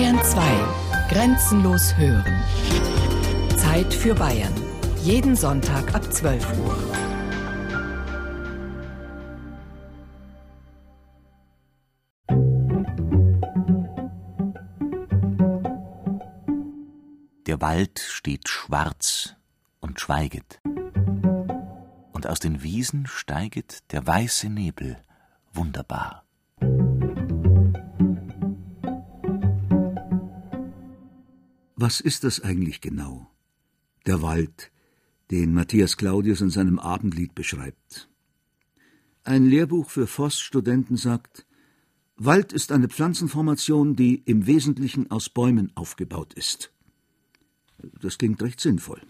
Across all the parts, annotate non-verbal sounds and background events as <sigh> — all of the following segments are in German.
Bayern 2. Grenzenlos hören. Zeit für Bayern. Jeden Sonntag ab 12 Uhr. Der Wald steht schwarz und schweiget. Und aus den Wiesen steiget der weiße Nebel wunderbar. Was ist das eigentlich genau? Der Wald, den Matthias Claudius in seinem Abendlied beschreibt. Ein Lehrbuch für Forststudenten sagt, Wald ist eine Pflanzenformation, die im Wesentlichen aus Bäumen aufgebaut ist. Das klingt recht sinnvoll.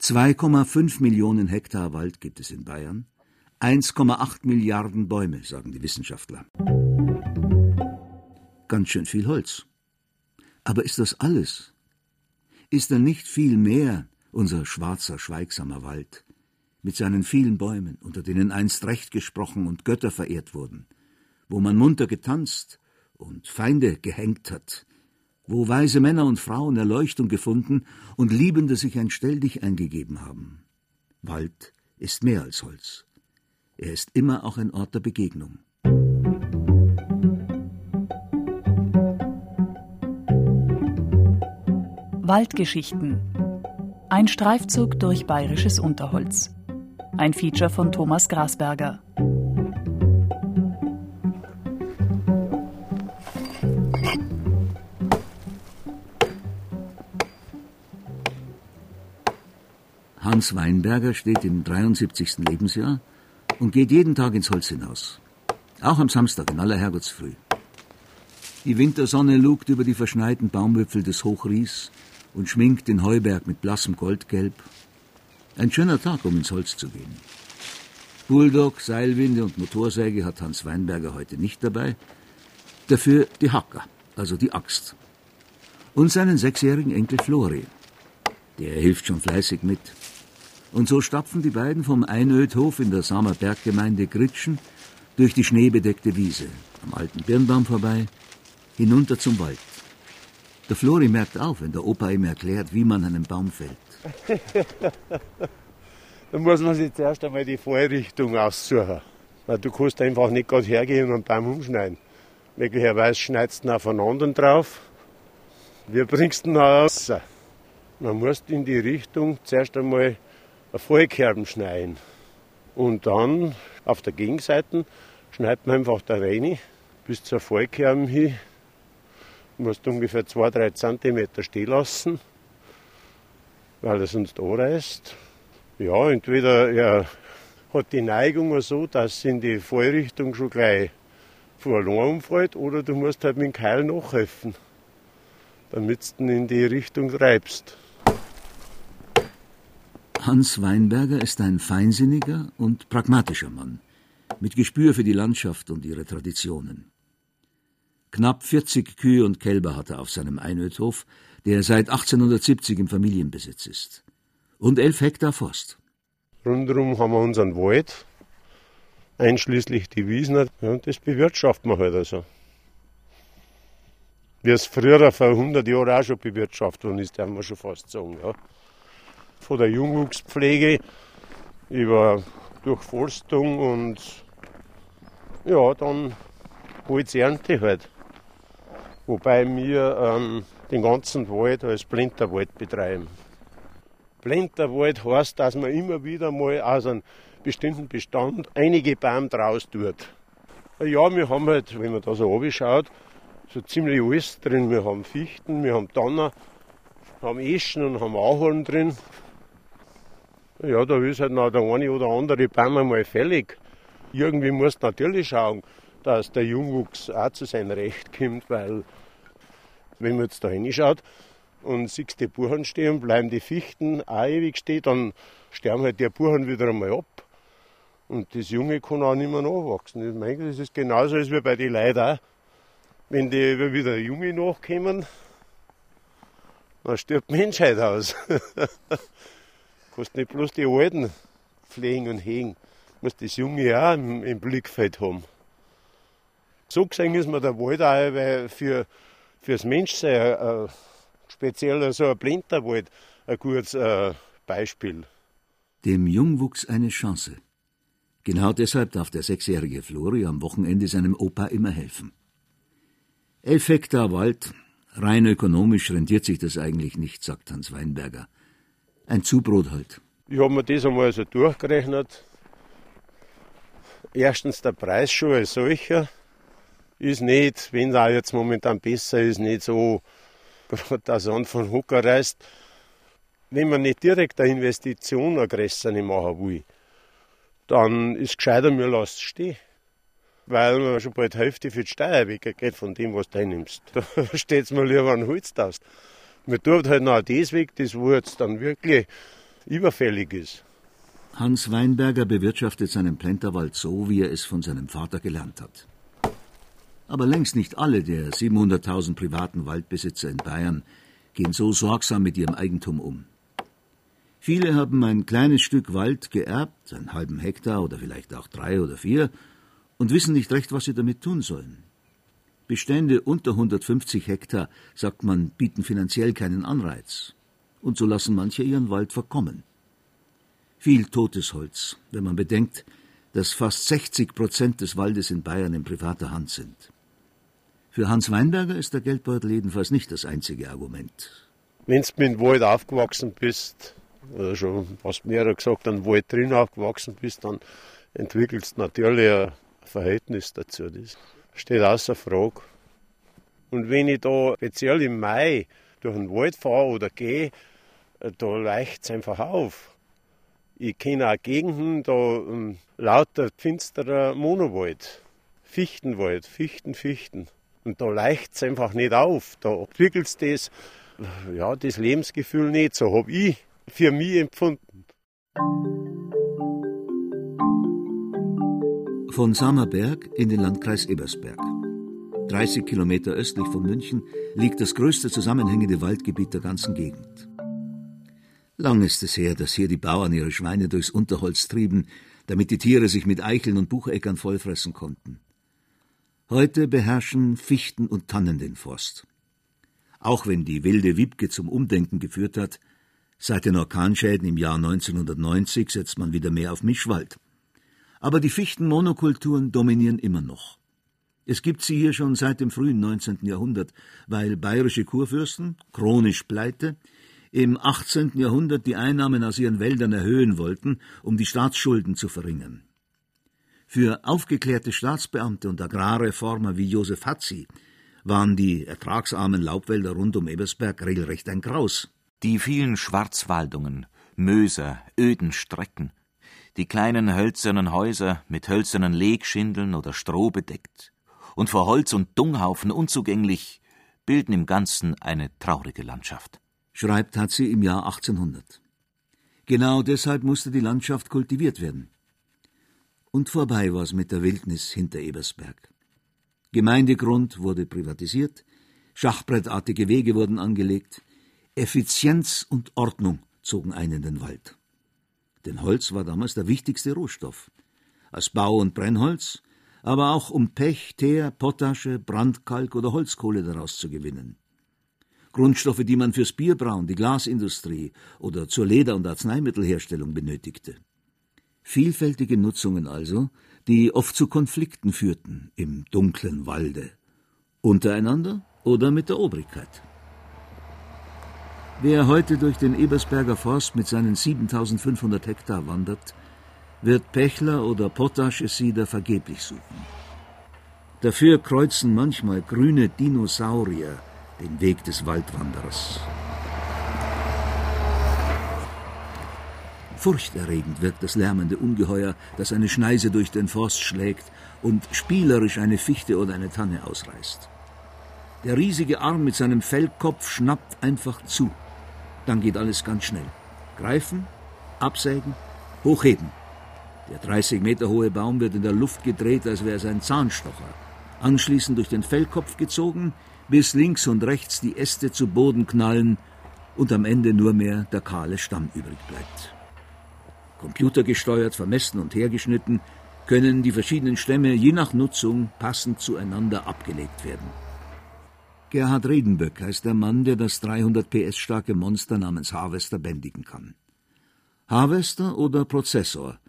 2,5 Millionen Hektar Wald gibt es in Bayern, 1,8 Milliarden Bäume, sagen die Wissenschaftler. Ganz schön viel Holz. Aber ist das alles? Ist da nicht viel mehr unser schwarzer, schweigsamer Wald, mit seinen vielen Bäumen, unter denen einst Recht gesprochen und Götter verehrt wurden, wo man munter getanzt und Feinde gehängt hat, wo weise Männer und Frauen Erleuchtung gefunden und Liebende sich ein Stelldich eingegeben haben. Wald ist mehr als Holz. Er ist immer auch ein Ort der Begegnung. Waldgeschichten. Ein Streifzug durch bayerisches Unterholz. Ein Feature von Thomas Grasberger. Hans Weinberger steht im 73. Lebensjahr und geht jeden Tag ins Holz hinaus. Auch am Samstag in aller Herrgottsfrüh. Die Wintersonne lugt über die verschneiten Baumwipfel des Hochries und schminkt den Heuberg mit blassem Goldgelb. Ein schöner Tag, um ins Holz zu gehen. Bulldog, Seilwinde und Motorsäge hat Hans Weinberger heute nicht dabei. Dafür die Hacker, also die Axt. Und seinen sechsjährigen Enkel Flori. Der hilft schon fleißig mit. Und so stapfen die beiden vom Einödhof in der Samer Berggemeinde Gritschen durch die schneebedeckte Wiese, am alten Birnbaum vorbei, hinunter zum Wald. Der Flori merkt auf, wenn der Opa ihm erklärt, wie man einen Baum fällt. <laughs> da muss man sich zuerst einmal die Fallrichtung aussuchen. Weil du kannst einfach nicht gerade hergehen und einen Baum umschneiden. Möglicherweise schneidest du ihn aufeinander drauf. Wie bringst du ihn raus? Man muss in die Richtung zuerst einmal eine Fallkerben schneiden. Und dann auf der Gegenseite schneidet man einfach da rein bis zur Fallkerben hin musst ungefähr 2-3 cm stehen lassen, weil er sonst anreißt. Ja, entweder er hat die Neigung so, dass in die Fallrichtung schon gleich verloren umfällt, oder du musst halt mit dem Keil nachhelfen, damit du ihn in die Richtung treibst. Hans Weinberger ist ein feinsinniger und pragmatischer Mann, mit Gespür für die Landschaft und ihre Traditionen. Knapp 40 Kühe und Kälber hat er auf seinem Einödhof, der seit 1870 im Familienbesitz ist. Und elf Hektar Forst. Rundherum haben wir unseren Wald, einschließlich die Wiesen, und das bewirtschaften wir halt also. Wie es früher vor 100 Jahren auch schon bewirtschaftet worden ist, darf man schon fast sagen. Ja. Von der Jungwuchspflege über Durchforstung und ja, dann Holzernte halt. Wobei wir ähm, den ganzen Wald als Blinterwald betreiben. Blinterwald heißt, dass man immer wieder mal aus einem bestimmten Bestand einige Bäume draus tut. Ja, wir haben halt, wenn man da so schaut, so ziemlich alles drin. Wir haben Fichten, wir haben Donner, haben Eschen und haben Ahorn drin. Ja, da ist halt noch der eine oder andere Baum einmal fällig. Irgendwie muss natürlich schauen, dass der Jungwuchs auch zu seinem Recht kommt, weil wenn man jetzt da hinschaut und siehst die Buchen stehen, bleiben die Fichten auch ewig stehen, dann sterben halt die Buchen wieder einmal ab. Und das Junge kann auch nicht mehr nachwachsen. Ich meine, das ist genauso wie bei den Leuten. Wenn die wieder Junge nachkommen, dann stirbt die Menschheit aus. du <laughs> kannst nicht bloß die Alten pflegen und hegen. Du musst das Junge auch im Blickfeld haben. So gesehen ist mir der Wald auch, weil für, fürs Menschsein, äh, speziell so ein Blinterwald, ein gutes äh, Beispiel. Dem Jungwuchs eine Chance. Genau deshalb darf der sechsjährige Flori am Wochenende seinem Opa immer helfen. Elf Hektar Wald, rein ökonomisch rentiert sich das eigentlich nicht, sagt Hans Weinberger. Ein Zubrot halt. Ich habe mir das einmal so durchgerechnet. Erstens der Preis schon als solcher ist nicht, wenn es auch jetzt momentan besser ist, nicht so, dass er von Hocker reißt. Wenn man nicht direkt eine Investition eine größere machen will, dann ist es gescheiter, mir lasst es stehen. Weil man schon bald die Hälfte für die Steuer weggeht von dem, was du einnimmst. <laughs> Da steht es mir lieber an Holz aus. Man tut halt noch das weg, das wo jetzt dann wirklich überfällig ist. Hans Weinberger bewirtschaftet seinen Plenterwald so, wie er es von seinem Vater gelernt hat. Aber längst nicht alle der 700.000 privaten Waldbesitzer in Bayern gehen so sorgsam mit ihrem Eigentum um. Viele haben ein kleines Stück Wald geerbt, einen halben Hektar oder vielleicht auch drei oder vier, und wissen nicht recht, was sie damit tun sollen. Bestände unter 150 Hektar, sagt man, bieten finanziell keinen Anreiz. Und so lassen manche ihren Wald verkommen. Viel totes Holz, wenn man bedenkt, dass fast 60 Prozent des Waldes in Bayern in privater Hand sind. Für Hans Weinberger ist der Geldbeutel jedenfalls nicht das einzige Argument. Wenn du mit Wald aufgewachsen bist, oder schon fast mehrere gesagt, an Wald drin aufgewachsen bist, dann entwickelst du natürlich ein Verhältnis dazu. Das steht außer Frage. Und wenn ich da speziell im Mai durch den Wald fahre oder gehe, da leicht es einfach auf. Ich kenne auch Gegenden, da um, lauter finsterer Monowald, Fichtenwald, Fichten, Fichten. Und da leicht es einfach nicht auf. Da entwickelt das, ja, das Lebensgefühl nicht. So habe ich für mich empfunden. Von Samerberg in den Landkreis Ebersberg. 30 Kilometer östlich von München liegt das größte zusammenhängende Waldgebiet der ganzen Gegend. Lang ist es her, dass hier die Bauern ihre Schweine durchs Unterholz trieben, damit die Tiere sich mit Eicheln und Bucheckern vollfressen konnten. Heute beherrschen Fichten und Tannen den Forst. Auch wenn die wilde Wiebke zum Umdenken geführt hat, seit den Orkanschäden im Jahr 1990 setzt man wieder mehr auf Mischwald. Aber die Fichtenmonokulturen dominieren immer noch. Es gibt sie hier schon seit dem frühen 19. Jahrhundert, weil bayerische Kurfürsten, chronisch pleite, im 18. Jahrhundert die Einnahmen aus ihren Wäldern erhöhen wollten, um die Staatsschulden zu verringern. Für aufgeklärte Staatsbeamte und Agrarreformer wie Josef Hatzi waren die ertragsarmen Laubwälder rund um Ebersberg regelrecht ein Graus. Die vielen Schwarzwaldungen, Möser, öden Strecken, die kleinen hölzernen Häuser mit hölzernen Legschindeln oder Stroh bedeckt und vor Holz und Dunghaufen unzugänglich, bilden im Ganzen eine traurige Landschaft. Schreibt Hatzi im Jahr 1800. Genau deshalb musste die Landschaft kultiviert werden. Und vorbei war es mit der Wildnis hinter Ebersberg. Gemeindegrund wurde privatisiert, schachbrettartige Wege wurden angelegt, Effizienz und Ordnung zogen ein in den Wald. Denn Holz war damals der wichtigste Rohstoff. Als Bau- und Brennholz, aber auch um Pech, Teer, Potasche, Brandkalk oder Holzkohle daraus zu gewinnen. Grundstoffe, die man fürs Bierbrauen, die Glasindustrie oder zur Leder- und Arzneimittelherstellung benötigte. Vielfältige Nutzungen also, die oft zu Konflikten führten im dunklen Walde. Untereinander oder mit der Obrigkeit. Wer heute durch den Ebersberger Forst mit seinen 7500 Hektar wandert, wird Pechler oder Potaschesieder vergeblich suchen. Dafür kreuzen manchmal grüne Dinosaurier den Weg des Waldwanderers. Furchterregend wirkt das lärmende Ungeheuer, das eine Schneise durch den Forst schlägt und spielerisch eine Fichte oder eine Tanne ausreißt. Der riesige Arm mit seinem Fellkopf schnappt einfach zu. Dann geht alles ganz schnell. Greifen, absägen, hochheben. Der 30 Meter hohe Baum wird in der Luft gedreht, als wäre es ein Zahnstocher. Anschließend durch den Fellkopf gezogen, bis links und rechts die Äste zu Boden knallen und am Ende nur mehr der kahle Stamm übrig bleibt. Computergesteuert, vermessen und hergeschnitten, können die verschiedenen Stämme je nach Nutzung passend zueinander abgelegt werden. Gerhard Redenböck heißt der Mann, der das 300 PS starke Monster namens Harvester bändigen kann. Harvester oder Prozessor,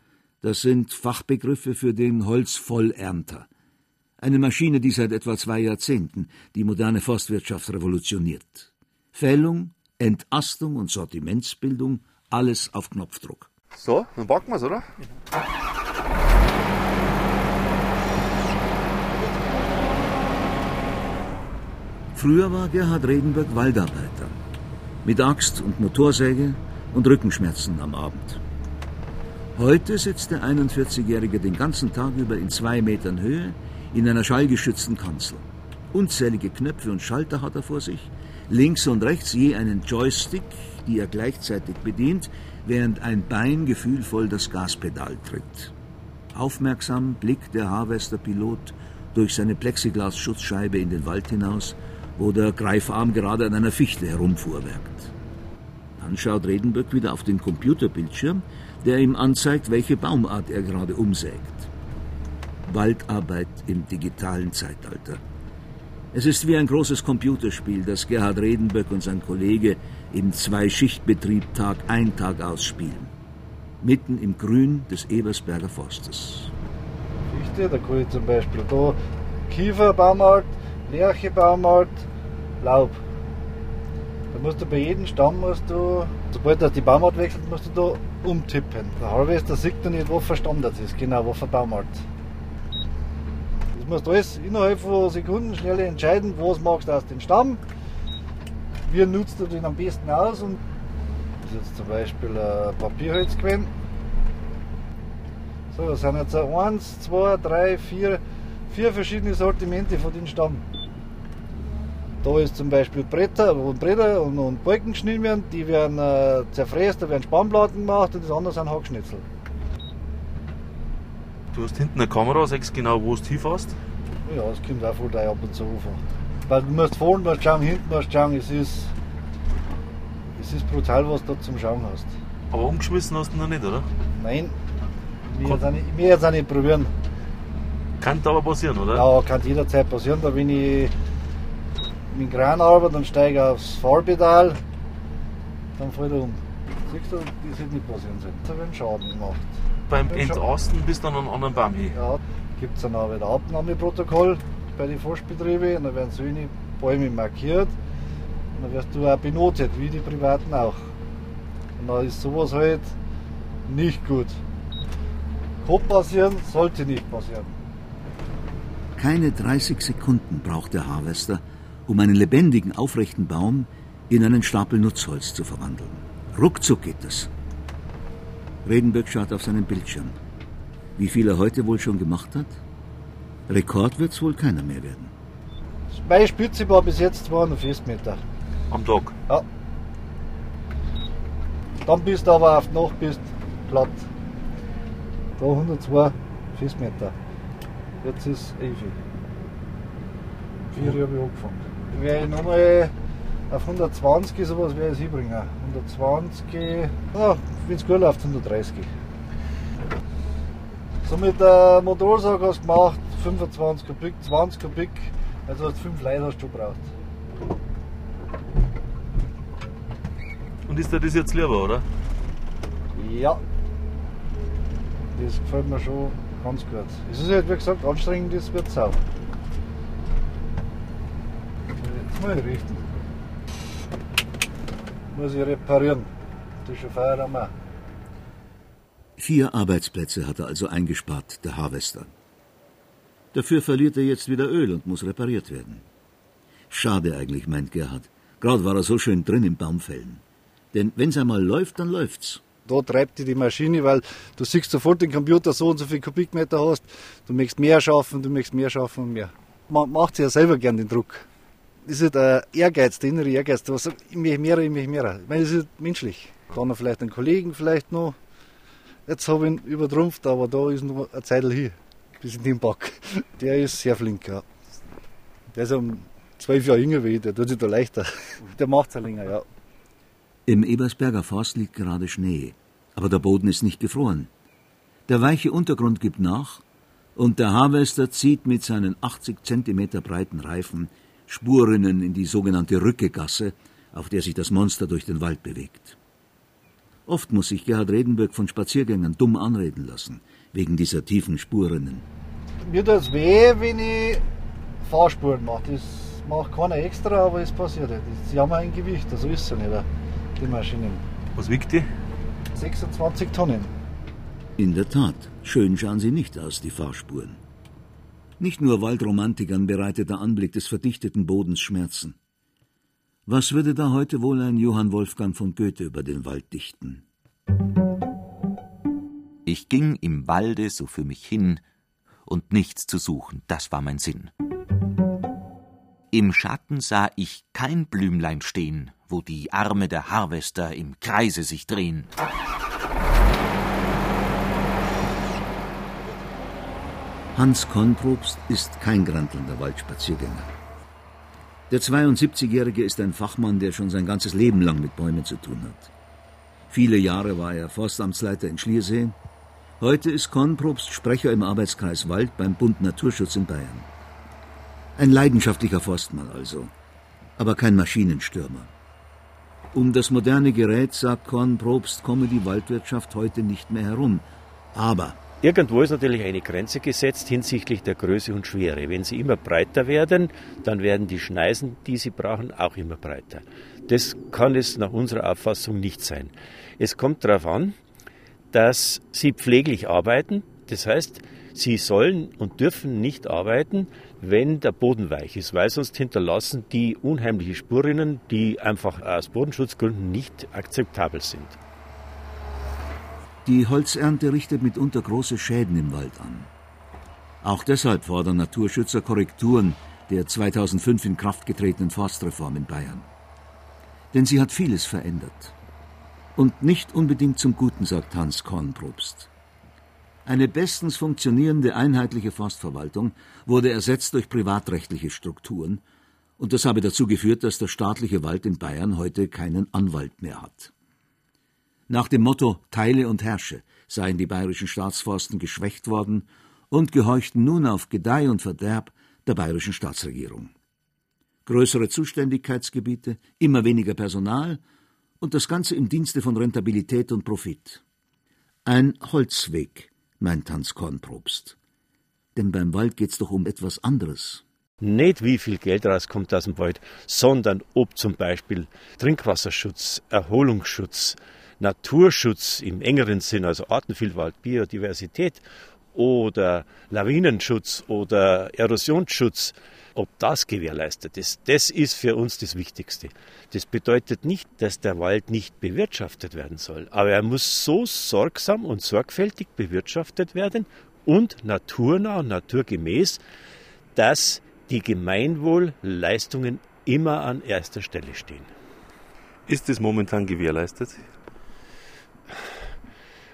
das sind Fachbegriffe für den Holzvollernter. Eine Maschine, die seit etwa zwei Jahrzehnten die moderne Forstwirtschaft revolutioniert. Fällung, Entastung und Sortimentsbildung, alles auf Knopfdruck. So, dann packen wir's, oder? Früher war Gerhard Redenberg Waldarbeiter. Mit Axt und Motorsäge und Rückenschmerzen am Abend. Heute sitzt der 41-Jährige den ganzen Tag über in zwei Metern Höhe in einer schallgeschützten Kanzel. Unzählige Knöpfe und Schalter hat er vor sich, links und rechts je einen Joystick, die er gleichzeitig bedient, während ein Bein gefühlvoll das Gaspedal tritt. Aufmerksam blickt der Harvester-Pilot durch seine Plexiglas-Schutzscheibe in den Wald hinaus, wo der Greifarm gerade an einer Fichte herumfuhrwerkt. Dann schaut Redenböck wieder auf den Computerbildschirm, der ihm anzeigt, welche Baumart er gerade umsägt. Waldarbeit im digitalen Zeitalter. Es ist wie ein großes Computerspiel, das Gerhard Redenböck und sein Kollege im Zwei-Schicht-Betrieb Tag ein, Tag aus spielen. Mitten im Grün des Ebersberger Forstes. Fichte, da kann ich zum Beispiel da Kieferbaumart, Lärchebaumart, Laub. Da musst du bei jedem Stamm, musst du, sobald du die Baumart wechselt, musst du da umtippen. Der Harvester sieht dann nicht, wo verstanden ist, genau, wo Baumart. Das musst du alles innerhalb von Sekunden schnell entscheiden, was magst du aus dem Stamm, wie nutzt du den am besten aus und das ist jetzt zum Beispiel ein Papierholz gewesen. So, das sind jetzt eins, zwei, drei, vier, vier verschiedene Sortimente von dem Stamm. Da ist zum Beispiel Bretter, wo Bretter und, und Balken geschnitten werden, die werden äh, zerfräst, da werden Spannplatten gemacht und das andere sind Hackschnitzel. Du hast hinten eine Kamera, sagst genau, wo du hinfährst. Ja, das kommt auch voll ab und zu vor. Weil du musst vorne musst schauen, hinten musst schauen, es ist, es ist brutal, was du da zum Schauen hast. Aber umgeschmissen hast du noch nicht, oder? Nein, ich werde es auch nicht probieren. Kann aber passieren, oder? Ja, kann jederzeit passieren. Da wenn ich mit dem Kran arbeite, dann steige ich aufs Fahrpedal, dann fällt er um. Siehst du, das wird nicht passieren sein. Da wird Schaden gemacht. Beim Entasten bist du dann an einen anderen Baum hin. Ja, gibt es dann auch wieder Abnahmeprotokoll bei den Forstbetrieben und dann werden solche Bäume markiert und dann wirst du auch benotet, wie die Privaten auch. Und da ist sowas halt nicht gut. Kann passieren, sollte nicht passieren. Keine 30 Sekunden braucht der Harvester, um einen lebendigen, aufrechten Baum in einen Stapel Nutzholz zu verwandeln. Ruckzuck geht es. Redenböck schaut auf seinen Bildschirm. Wie viel er heute wohl schon gemacht hat? Rekord wird es wohl keiner mehr werden. Meine Spitze war bis jetzt 240 Meter. Am Tag? Ja. Dann bist du aber auf die Nacht bist platt. Da 102 Festmeter. Jetzt ist Evi. Vier Jahre habe ich angefangen. Wäre ich nochmal auf 120 sowas wäre ich hinbringen. 120, ja, wenn es gut läuft, 130. So mit der Motorsag hast du gemacht 25 Kubik, 20 Kubik, also hast 5 Leute hast du gebraucht. Und ist dir das jetzt lieber, oder? Ja. Das gefällt mir schon ganz gut. Es ist halt wie gesagt anstrengend, das wird es auch. Jetzt muss ich richten. Muss ich reparieren. Das ist schon Feierabend. Vier Arbeitsplätze hat er also eingespart, der Harvester. Dafür verliert er jetzt wieder Öl und muss repariert werden. Schade eigentlich, meint Gerhard. Gerade war er so schön drin im Baumfällen. Denn wenn's einmal läuft, dann läuft's. Da treibt die die Maschine, weil du siehst sofort den Computer so und so viel Kubikmeter hast. Du möchtest mehr schaffen, du möchtest mehr schaffen und mehr. Man macht sich ja selber gern den Druck. Das ist der Ehrgeiz, der innere Ehrgeiz. Du sagst, ich möchte mehr, ich möchte mehr. Ich meine, das ist menschlich. Dann noch vielleicht einen Kollegen vielleicht noch. Jetzt habe ich ihn übertrumpft, aber da ist noch eine Zeit hier, bis in den Back. Der ist sehr flink, ja. Der ist um zwölf Jahre jünger wie ich, der tut sich da leichter. Der macht es ja länger, ja. Im Ebersberger Forst liegt gerade Schnee, aber der Boden ist nicht gefroren. Der weiche Untergrund gibt nach und der Harvester zieht mit seinen 80 Zentimeter breiten Reifen Spurrinnen in die sogenannte Rückegasse, auf der sich das Monster durch den Wald bewegt. Oft muss sich Gerhard Redenburg von Spaziergängern dumm anreden lassen, wegen dieser tiefen Spurrinnen. Mir tut es weh, wenn ich Fahrspuren mache. Das macht keiner extra, aber es passiert halt. Sie haben ein Gewicht, also ist es nicht, die Maschinen. Was wiegt die? 26 Tonnen. In der Tat, schön schauen sie nicht aus, die Fahrspuren. Nicht nur Waldromantikern bereitet der Anblick des verdichteten Bodens Schmerzen. Was würde da heute wohl ein Johann Wolfgang von Goethe über den Wald dichten? Ich ging im Walde so für mich hin, und nichts zu suchen, das war mein Sinn. Im Schatten sah ich kein Blümlein stehen, wo die Arme der Harvester im Kreise sich drehen. Hans Konprobst ist kein grantelnder Waldspaziergänger. Der 72-Jährige ist ein Fachmann, der schon sein ganzes Leben lang mit Bäumen zu tun hat. Viele Jahre war er Forstamtsleiter in Schliersee. Heute ist Konprobst Sprecher im Arbeitskreis Wald beim Bund Naturschutz in Bayern. Ein leidenschaftlicher Forstmann also, aber kein Maschinenstürmer. Um das moderne Gerät, sagt Kornprobst, komme die Waldwirtschaft heute nicht mehr herum. Aber Irgendwo ist natürlich eine Grenze gesetzt hinsichtlich der Größe und Schwere. Wenn sie immer breiter werden, dann werden die Schneisen, die sie brauchen, auch immer breiter. Das kann es nach unserer Auffassung nicht sein. Es kommt darauf an, dass sie pfleglich arbeiten. Das heißt, sie sollen und dürfen nicht arbeiten, wenn der Boden weich ist, weil sonst hinterlassen die unheimliche Spurinnen, die einfach aus Bodenschutzgründen nicht akzeptabel sind. Die Holzernte richtet mitunter große Schäden im Wald an. Auch deshalb fordern Naturschützer Korrekturen der 2005 in Kraft getretenen Forstreform in Bayern. Denn sie hat vieles verändert. Und nicht unbedingt zum Guten, sagt Hans Kornprobst. Eine bestens funktionierende einheitliche Forstverwaltung wurde ersetzt durch privatrechtliche Strukturen, und das habe dazu geführt, dass der staatliche Wald in Bayern heute keinen Anwalt mehr hat. Nach dem Motto Teile und herrsche seien die bayerischen Staatsforsten geschwächt worden und gehorchten nun auf Gedeih und Verderb der bayerischen Staatsregierung. Größere Zuständigkeitsgebiete, immer weniger Personal und das Ganze im Dienste von Rentabilität und Profit. Ein Holzweg, meint Hans Kornprobst. Denn beim Wald geht's doch um etwas anderes. Nicht wie viel Geld rauskommt aus dem Wald, sondern ob zum Beispiel Trinkwasserschutz, Erholungsschutz, Naturschutz im engeren Sinn, also Artenvielfalt, Biodiversität oder Lawinenschutz oder Erosionsschutz, ob das gewährleistet ist, das ist für uns das Wichtigste. Das bedeutet nicht, dass der Wald nicht bewirtschaftet werden soll, aber er muss so sorgsam und sorgfältig bewirtschaftet werden und naturnah und naturgemäß, dass die Gemeinwohlleistungen immer an erster Stelle stehen. Ist das momentan gewährleistet?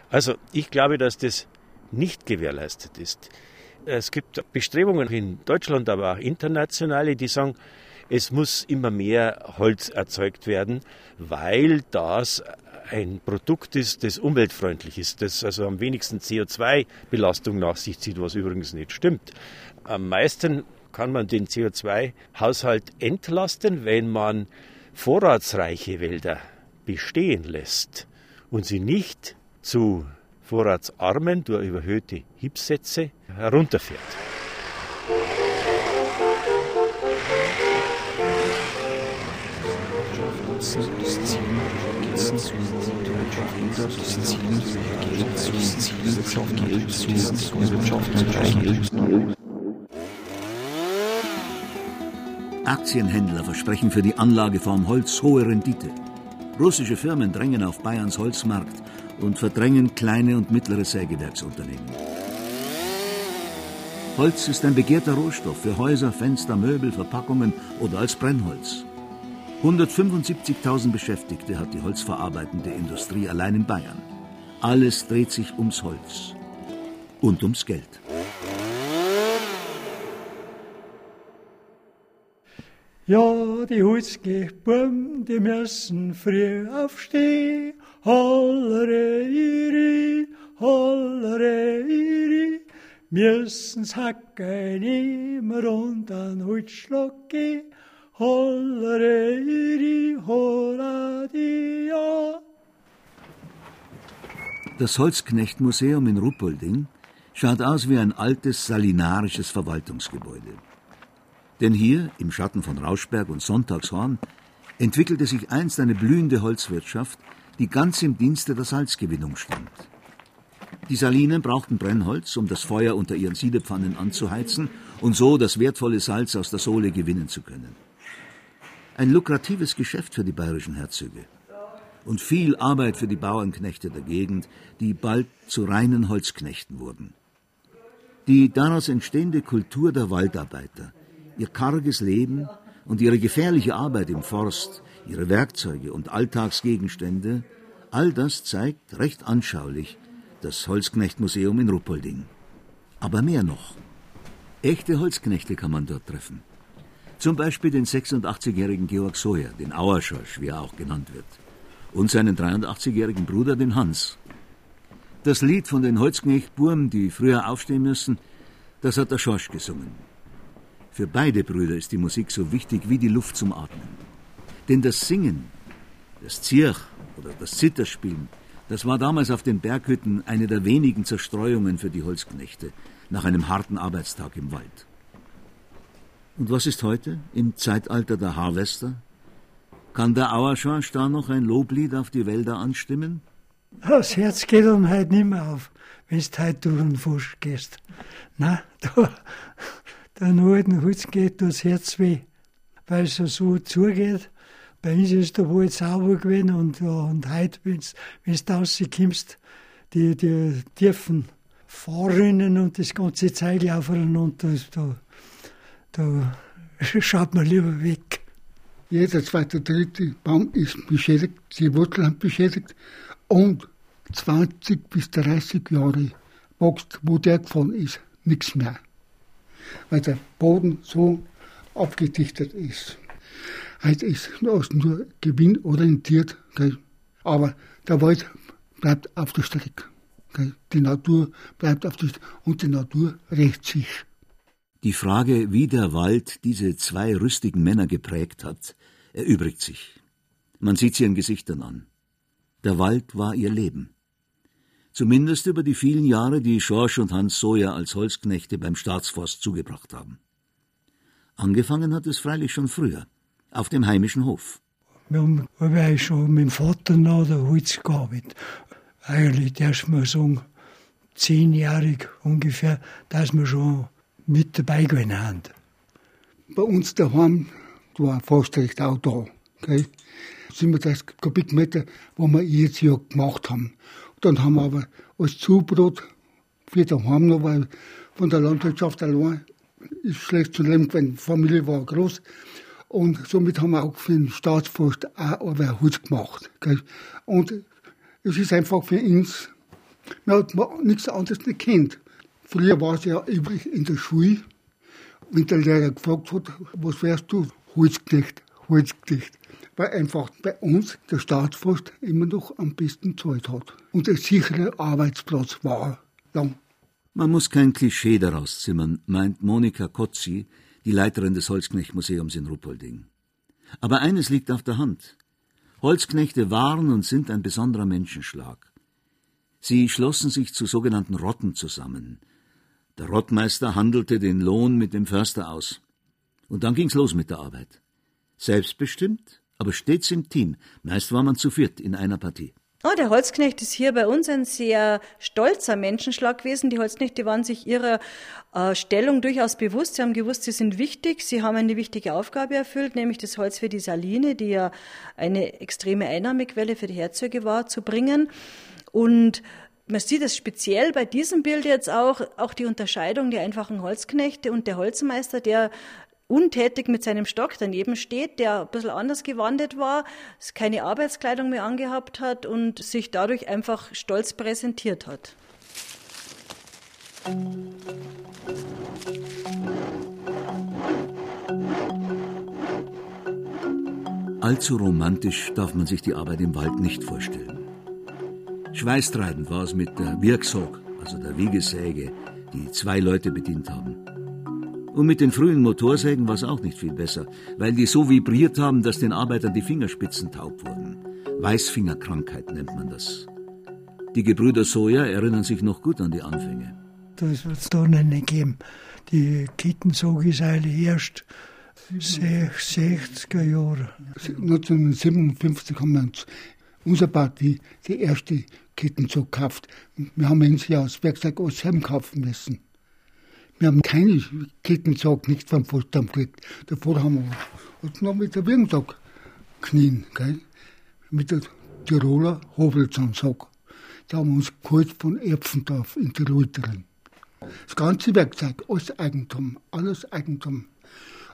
Also ich glaube, dass das nicht gewährleistet ist. Es gibt Bestrebungen in Deutschland, aber auch internationale, die sagen, es muss immer mehr Holz erzeugt werden, weil das ein Produkt ist, das umweltfreundlich ist, das also am wenigsten CO2-Belastung nach sich zieht, was übrigens nicht stimmt. Am meisten kann man den CO2-Haushalt entlasten, wenn man vorratsreiche Wälder bestehen lässt und sie nicht zu vorratsarmen durch überhöhte Hipsätze herunterfährt. Aktienhändler versprechen für die Anlageform Holz hohe Rendite. Russische Firmen drängen auf Bayerns Holzmarkt und verdrängen kleine und mittlere Sägewerksunternehmen. Holz ist ein begehrter Rohstoff für Häuser, Fenster, Möbel, Verpackungen oder als Brennholz. 175.000 Beschäftigte hat die holzverarbeitende Industrie allein in Bayern. Alles dreht sich ums Holz und ums Geld. Ja, die Holzgebuben, die müssen früh aufstehen hollere iri, hollere iri, müssen's hacken immer und an hutschlocki. hollere iri, holladia. Das Holzknechtmuseum in Ruppolding schaut aus wie ein altes salinarisches Verwaltungsgebäude. Denn hier, im Schatten von Rauschberg und Sonntagshorn, entwickelte sich einst eine blühende Holzwirtschaft, die ganz im Dienste der Salzgewinnung stand. Die Salinen brauchten Brennholz, um das Feuer unter ihren Siedepfannen anzuheizen und so das wertvolle Salz aus der Sohle gewinnen zu können. Ein lukratives Geschäft für die bayerischen Herzöge. Und viel Arbeit für die Bauernknechte der Gegend, die bald zu reinen Holzknechten wurden. Die daraus entstehende Kultur der Waldarbeiter, ihr karges Leben und ihre gefährliche Arbeit im Forst, ihre Werkzeuge und Alltagsgegenstände, all das zeigt recht anschaulich das Holzknechtmuseum in Ruppolding. Aber mehr noch. Echte Holzknechte kann man dort treffen. Zum Beispiel den 86-jährigen Georg Soja, den Auerschorsch, wie er auch genannt wird. Und seinen 83-jährigen Bruder, den Hans. Das Lied von den Holzknechtburm, die früher aufstehen müssen, das hat der Schorsch gesungen. Für beide Brüder ist die Musik so wichtig wie die Luft zum Atmen. Denn das Singen, das Zirch oder das Zitterspielen, das war damals auf den Berghütten eine der wenigen Zerstreuungen für die Holzknechte nach einem harten Arbeitstag im Wald. Und was ist heute, im Zeitalter der Harvester? Kann der Auerschorsch da noch ein Loblied auf die Wälder anstimmen? Das Herz geht dann halt nicht mehr auf, wenn du heute durch den Fusch gehst. Na, <laughs> da, den alten Holz geht das Herz weh, weil es so zugeht. Bei uns ist der Wald sauber gewesen und, und heute, wenn du rauskommst, die, die tiefen Fahrrinnen und das ganze Zeug das, da, da schaut man lieber weg. Jeder zweite, dritte Baum ist beschädigt, die Wurzeln haben beschädigt und 20 bis 30 Jahre wächst, wo der gefallen ist, nichts mehr. Weil der Boden so abgedichtet ist. Heute ist nur gewinnorientiert, gell? aber der Wald bleibt auf der Strecke. Gell? Die Natur bleibt auf der Strecke und die Natur rächt sich. Die Frage, wie der Wald diese zwei rüstigen Männer geprägt hat, erübrigt sich. Man sieht sie ihren Gesichtern an. Der Wald war ihr Leben. Zumindest über die vielen Jahre, die Schorsch und Hans Soja als Holzknechte beim Staatsforst zugebracht haben. Angefangen hat es freilich schon früher, auf dem heimischen Hof. Wir haben schon mit dem Vater noch der Holz gearbeitet. Eigentlich erst mal sagen, zehnjährig ungefähr, dass wir schon mit dabei gewesen haben. Bei uns daheim war fast recht auch da. Gell? 37 Kubikmeter, wo wir jedes Jahr gemacht haben. Dann haben wir aber als Zubrot für daheim noch, weil von der Landwirtschaft allein ist schlecht zu leben, weil die Familie war groß. Und somit haben wir auch für den Staatsforst auch ein Holz gemacht. Gell? Und es ist einfach für uns, man hat nichts anderes nicht kennt. Früher war es ja üblich in der Schule, wenn der Lehrer gefragt hat, was wärst du? Holzknecht, Holzknecht weil einfach bei uns der Staatsforst immer noch am besten Zeit hat und der sichere Arbeitsplatz war. Lang. Man muss kein Klischee daraus zimmern, meint Monika Kotzi, die Leiterin des Holzknechtmuseums in Ruppolding. Aber eines liegt auf der Hand. Holzknechte waren und sind ein besonderer Menschenschlag. Sie schlossen sich zu sogenannten Rotten zusammen. Der Rottmeister handelte den Lohn mit dem Förster aus. Und dann ging's los mit der Arbeit. Selbstbestimmt, aber stets im Team. Meist war man zu viert in einer Partie. Oh, der Holzknecht ist hier bei uns ein sehr stolzer Menschenschlag gewesen. Die Holzknechte waren sich ihrer äh, Stellung durchaus bewusst. Sie haben gewusst, sie sind wichtig. Sie haben eine wichtige Aufgabe erfüllt, nämlich das Holz für die Saline, die ja eine extreme Einnahmequelle für die Herzöge war, zu bringen. Und man sieht es speziell bei diesem Bild jetzt auch, auch die Unterscheidung der einfachen Holzknechte und der Holzmeister, der untätig mit seinem Stock daneben steht, der ein bisschen anders gewandet war, keine Arbeitskleidung mehr angehabt hat und sich dadurch einfach stolz präsentiert hat. Allzu romantisch darf man sich die Arbeit im Wald nicht vorstellen. Schweißtreibend war es mit der Wirksog, also der Wiegesäge, die zwei Leute bedient haben. Und mit den frühen Motorsägen war es auch nicht viel besser, weil die so vibriert haben, dass den Arbeitern die Fingerspitzen taub wurden. Weißfingerkrankheit nennt man das. Die Gebrüder Soja erinnern sich noch gut an die Anfänge. Das wird es da nicht geben. Die Kettensog ist eigentlich erst 60er Jahre. 1957 haben wir uns unsere Partie die erste Kettenzug gekauft. Wir haben uns ja aus Werkzeug alles kaufen müssen. Wir haben keine Kettenzug nicht vom Vorstand gekriegt. Davor haben wir uns noch mit der Wirkenzug knien, gell? mit der Tiroler Hobelzahnsack. Da haben wir uns geholt von Erpfendorf in der Reuterin. Das ganze Werkzeug, alles Eigentum, alles Eigentum.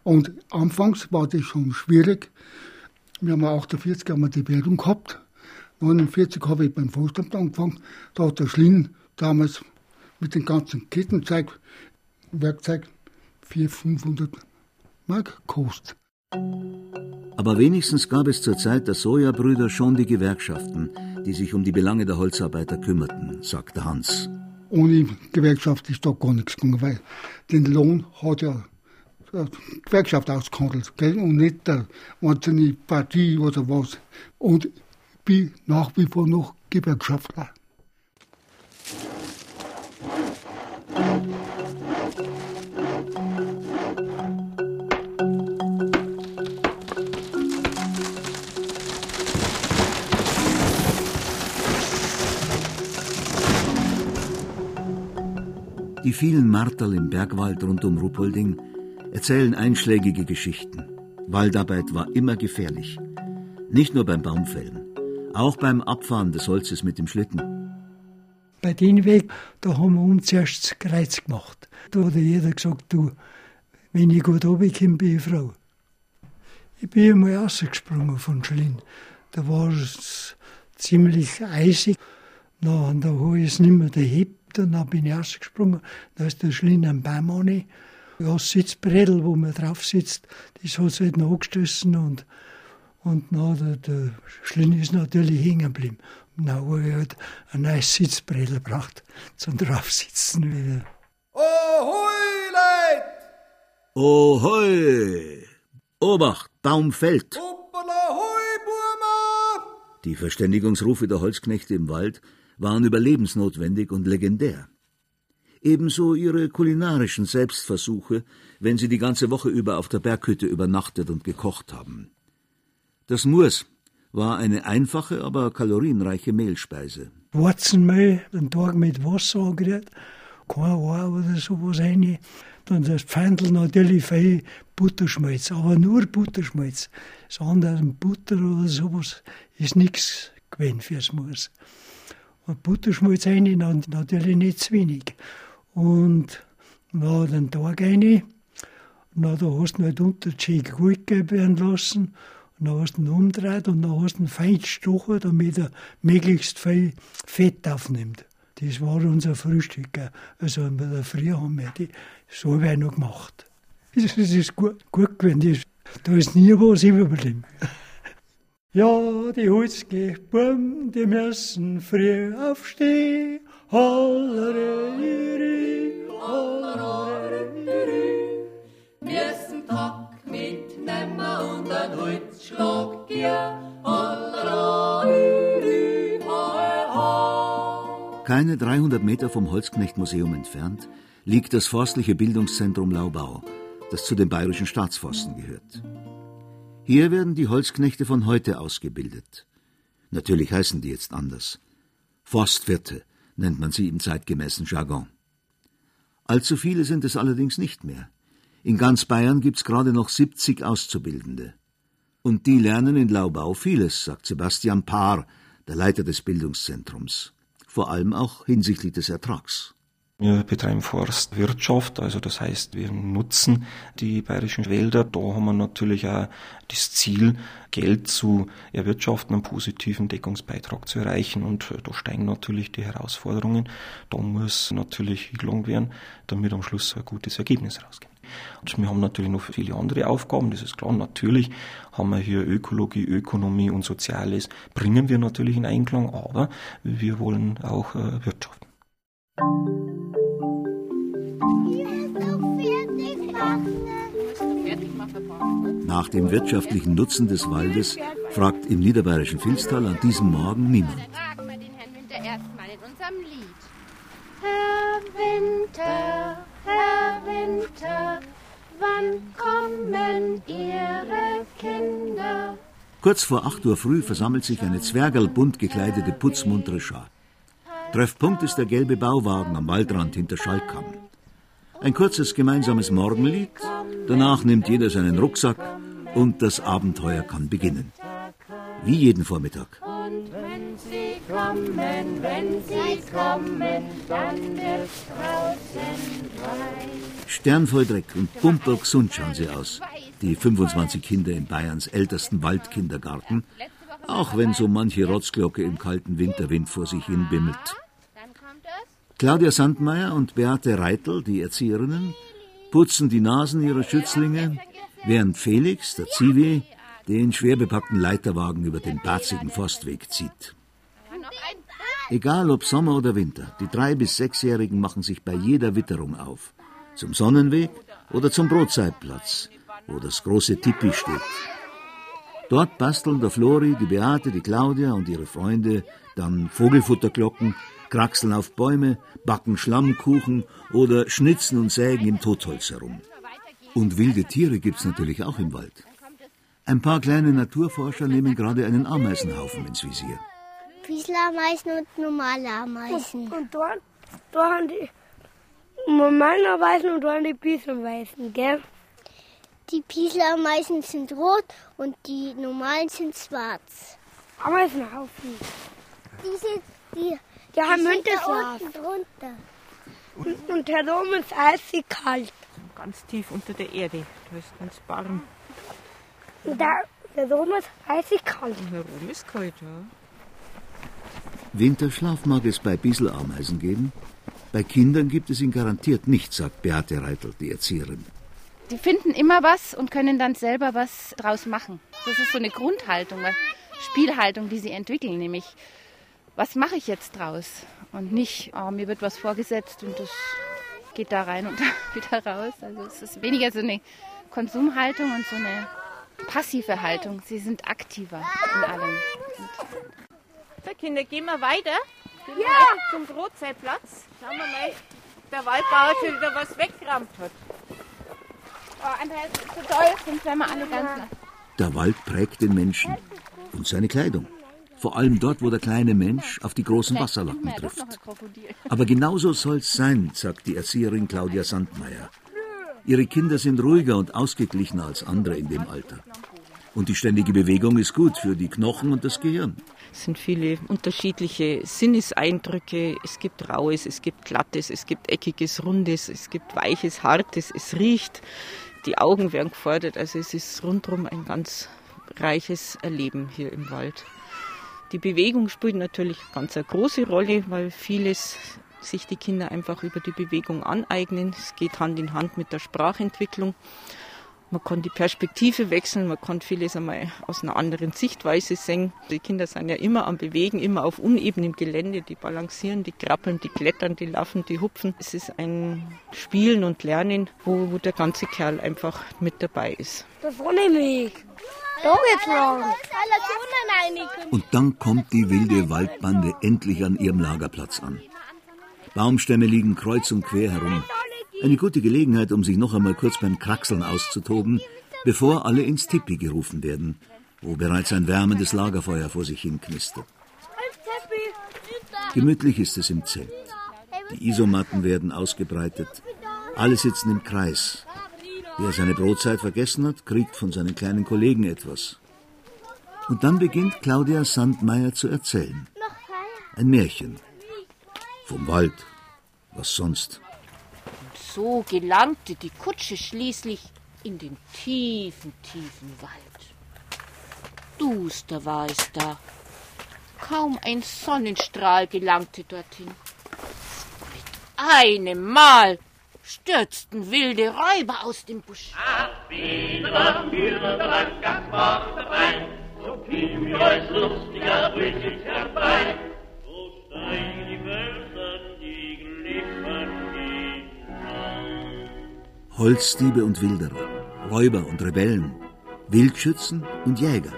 Und anfangs war das schon schwierig. Wir haben 48 haben wir die Währung gehabt. 49 habe ich beim Vorstand angefangen. Da hat der Schlinn damals mit dem ganzen Kettenzeug, Werkzeug 400, 500 Mark gekostet. Aber wenigstens gab es zur Zeit der Sojabrüder schon die Gewerkschaften, die sich um die Belange der Holzarbeiter kümmerten, sagte Hans. Ohne Gewerkschaft ist da gar nichts gegangen, weil den Lohn hat ja die Gewerkschaft ausgehandelt gell? und nicht der einzelne Partie oder was. Und bin nach wie vor noch Gewerkschaftler. Die vielen Marterl im Bergwald rund um Ruppolding erzählen einschlägige Geschichten. Waldarbeit war immer gefährlich. Nicht nur beim Baumfällen, auch beim Abfahren des Holzes mit dem Schlitten. Bei dem Weg, da haben wir uns zuerst das Kreuz gemacht. Da hat jeder gesagt, du, wenn ich gut runterkomme, bin ich Frau. Ich bin einmal rausgesprungen von Schlinn. Da war es ziemlich eisig. Na, und da habe ich es nicht mehr gehebt und dann bin ich rausgesprungen. Da ist der Schlinn am Baum an. Ja, das Sitzbredel, wo man drauf sitzt, das hat sich halt noch angestoßen und, und na, der, der Schlinn ist natürlich hängen geblieben. Und dann habe ich halt ein neues Sitzbredel gebracht zum Draufsitzen wieder. Ohoi, Leid! Ohoi! Obacht, Baum fällt! Hoppala, hoi, Burma! Die Verständigungsrufe der Holzknechte im Wald waren überlebensnotwendig und legendär. Ebenso ihre kulinarischen Selbstversuche, wenn sie die ganze Woche über auf der Berghütte übernachtet und gekocht haben. Das Murs war eine einfache, aber kalorienreiche Mehlspeise. Wurzenmehl, einen Tag mit Wasser angerührt, kein Haar oder sowas rein. Dann das Pfeindl natürlich viel Butterschmalz, aber nur Butterschmalz. Das andere, Butter oder sowas, ist nichts gewesen fürs Murs. Und Butterschmalz rein, natürlich nicht zu wenig. Und dann den Tag rein, na, da hast du halt unter die gut werden lassen. Und dann hast du ihn umgedreht und dann hast du ihn fein gestochen, damit er möglichst viel Fett aufnimmt. Das war unser Frühstück. Also in der Früh haben wir die, so noch gemacht. Das ist gut, gut gewesen. Da ist nie was überblieben. Ja, die Holzgebuben, die müssen früh aufstehen. Hollere, hollere, müssen Tag mitnehmen und ein Holzschlag gehen. Keine 300 Meter vom Holzknechtmuseum entfernt liegt das forstliche Bildungszentrum Laubau, das zu den bayerischen Staatsforsten gehört. Hier werden die Holzknechte von heute ausgebildet. Natürlich heißen die jetzt anders. Forstwirte nennt man sie im zeitgemäßen Jargon. Allzu viele sind es allerdings nicht mehr. In ganz Bayern gibt's gerade noch 70 Auszubildende. Und die lernen in Laubau vieles, sagt Sebastian Paar, der Leiter des Bildungszentrums. Vor allem auch hinsichtlich des Ertrags. Wir betreiben Forstwirtschaft, also das heißt, wir nutzen die bayerischen Wälder. Da haben wir natürlich auch das Ziel, Geld zu erwirtschaften, einen positiven Deckungsbeitrag zu erreichen. Und da steigen natürlich die Herausforderungen. Da muss natürlich gelangt werden, damit am Schluss ein gutes Ergebnis rauskommt. Und wir haben natürlich noch viele andere Aufgaben, das ist klar. Natürlich haben wir hier Ökologie, Ökonomie und Soziales, bringen wir natürlich in Einklang, aber wir wollen auch äh, wirtschaften. Nach dem wirtschaftlichen Nutzen des Waldes fragt im niederbayerischen Filztal an diesem Morgen niemand. Herr Winter, Herr Winter, wann kommen Ihre Kinder? Kurz vor 8 Uhr früh versammelt sich eine zwergelbunt gekleidete putzmuntere Schar. Treffpunkt ist der gelbe Bauwagen am Waldrand hinter Schalkam. Ein kurzes gemeinsames Morgenlied, danach nimmt jeder seinen Rucksack und das Abenteuer kann beginnen. Wie jeden Vormittag. Und wenn sie kommen, wenn sie kommen, dann wird's draußen frei. Sternvoll Dreck und pumpergesund schauen sie aus. Die 25 Kinder in Bayerns ältesten Waldkindergarten, auch wenn so manche Rotzglocke im kalten Winterwind vor sich hin bimmelt. Claudia Sandmeier und Beate Reitel, die Erzieherinnen, putzen die Nasen ihrer Schützlinge, während Felix, der Zivi, den schwer bepackten Leiterwagen über den barzigen Forstweg zieht. Egal ob Sommer oder Winter, die drei- bis sechsjährigen machen sich bei jeder Witterung auf. Zum Sonnenweg oder zum Brotzeitplatz, wo das große Tipi steht. Dort basteln der Flori, die Beate, die Claudia und ihre Freunde dann Vogelfutterglocken, kraxeln auf Bäume, backen Schlammkuchen oder schnitzen und sägen im Totholz herum. Und wilde Tiere gibt's natürlich auch im Wald. Ein paar kleine Naturforscher nehmen gerade einen Ameisenhaufen ins Visier. Wieselameisen und normale Ameisen. Und dort, dort haben die normalen Ameisen und dort haben die Biesenameisen, gell? Die Pieselameisen sind rot und die normalen sind schwarz. Ameisenhaufen. Die sind die, Die haben Winterschlaf. Und, und herum ist eisig kalt. Ganz tief unter der Erde. Da ist ganz warm. Und da herum ist eisig kalt. Und herum ist kalt, ja. Winterschlaf mag es bei Bieselameisen geben. Bei Kindern gibt es ihn garantiert nicht, sagt Beate Reitel, die Erzieherin. Die finden immer was und können dann selber was draus machen. Das ist so eine Grundhaltung, eine Spielhaltung, die sie entwickeln, nämlich was mache ich jetzt draus? Und nicht, oh, mir wird was vorgesetzt und das geht da rein und <laughs> wieder raus. Also es ist weniger so eine Konsumhaltung und so eine passive Haltung. Sie sind aktiver in allem. So, Kinder, gehen wir weiter. Gehen wir Ja. weiter zum Brotzeitplatz. Schauen wir mal, ob der Waldbauer schon wieder was weggerammt hat. Oh, Andreas, das ist so toll, sonst wären wir alle ganz nass. Der Wald prägt den Menschen und seine Kleidung. Vor allem dort, wo der kleine Mensch auf die großen Wasserlappen trifft. <laughs> Aber genauso soll's sein, sagt die Erzieherin Claudia Sandmeier. Ihre Kinder sind ruhiger und ausgeglichener als andere in dem Alter. Und die ständige Bewegung ist gut für die Knochen und das Gehirn. Es sind viele unterschiedliche Sinneseindrücke. Es gibt Raues, es gibt Glattes, es gibt Eckiges, Rundes, es gibt Weiches, Hartes, es riecht. Die Augen werden gefordert. Also es ist rundherum ein ganz reiches Erleben hier im Wald. Die Bewegung spielt natürlich ganz eine große Rolle, weil vieles sich die Kinder einfach über die Bewegung aneignen. Es geht Hand in Hand mit der Sprachentwicklung. Man kann die Perspektive wechseln, man kann vieles einmal aus einer anderen Sichtweise sehen. Die Kinder sind ja immer am Bewegen, immer auf unebenem Gelände. Die balancieren, die krabbeln, die klettern, die laufen, die hupfen. Es ist ein Spielen und Lernen, wo, wo der ganze Kerl einfach mit dabei ist. Da geht's lang. Und dann kommt die wilde Waldbande endlich an ihrem Lagerplatz an. Baumstämme liegen kreuz und quer herum. Eine gute Gelegenheit, um sich noch einmal kurz beim Kraxeln auszutoben, bevor alle ins Tipi gerufen werden, wo bereits ein wärmendes Lagerfeuer vor sich hin knistert. Gemütlich ist es im Zelt. Die Isomatten werden ausgebreitet. Alle sitzen im Kreis. Wer seine Brotzeit vergessen hat, kriegt von seinen kleinen Kollegen etwas. Und dann beginnt Claudia Sandmeier zu erzählen. Ein Märchen. Vom Wald. Was sonst? So gelangte die Kutsche schließlich in den tiefen, tiefen Wald. Duster war es da. Kaum ein Sonnenstrahl gelangte dorthin. Mit einem Mal stürzten wilde Räuber aus dem Busch. So fiel mir als lustiger Brigitte herbei. So steigen die Wölfer Holzdiebe und Wilderer, Räuber und Rebellen, Wildschützen und Jäger.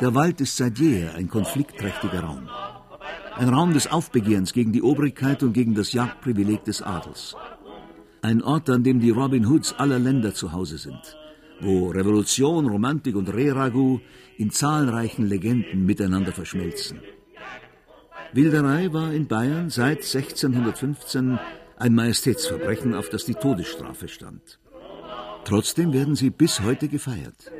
Der Wald ist seit jeher ein konfliktträchtiger Raum. Ein Raum des Aufbegehrens gegen die Obrigkeit und gegen das Jagdprivileg des Adels. Ein Ort, an dem die Robin Hoods aller Länder zu Hause sind wo Revolution, Romantik und Rehragout in zahlreichen Legenden miteinander verschmelzen. Wilderei war in Bayern seit 1615 ein Majestätsverbrechen, auf das die Todesstrafe stand. Trotzdem werden sie bis heute gefeiert.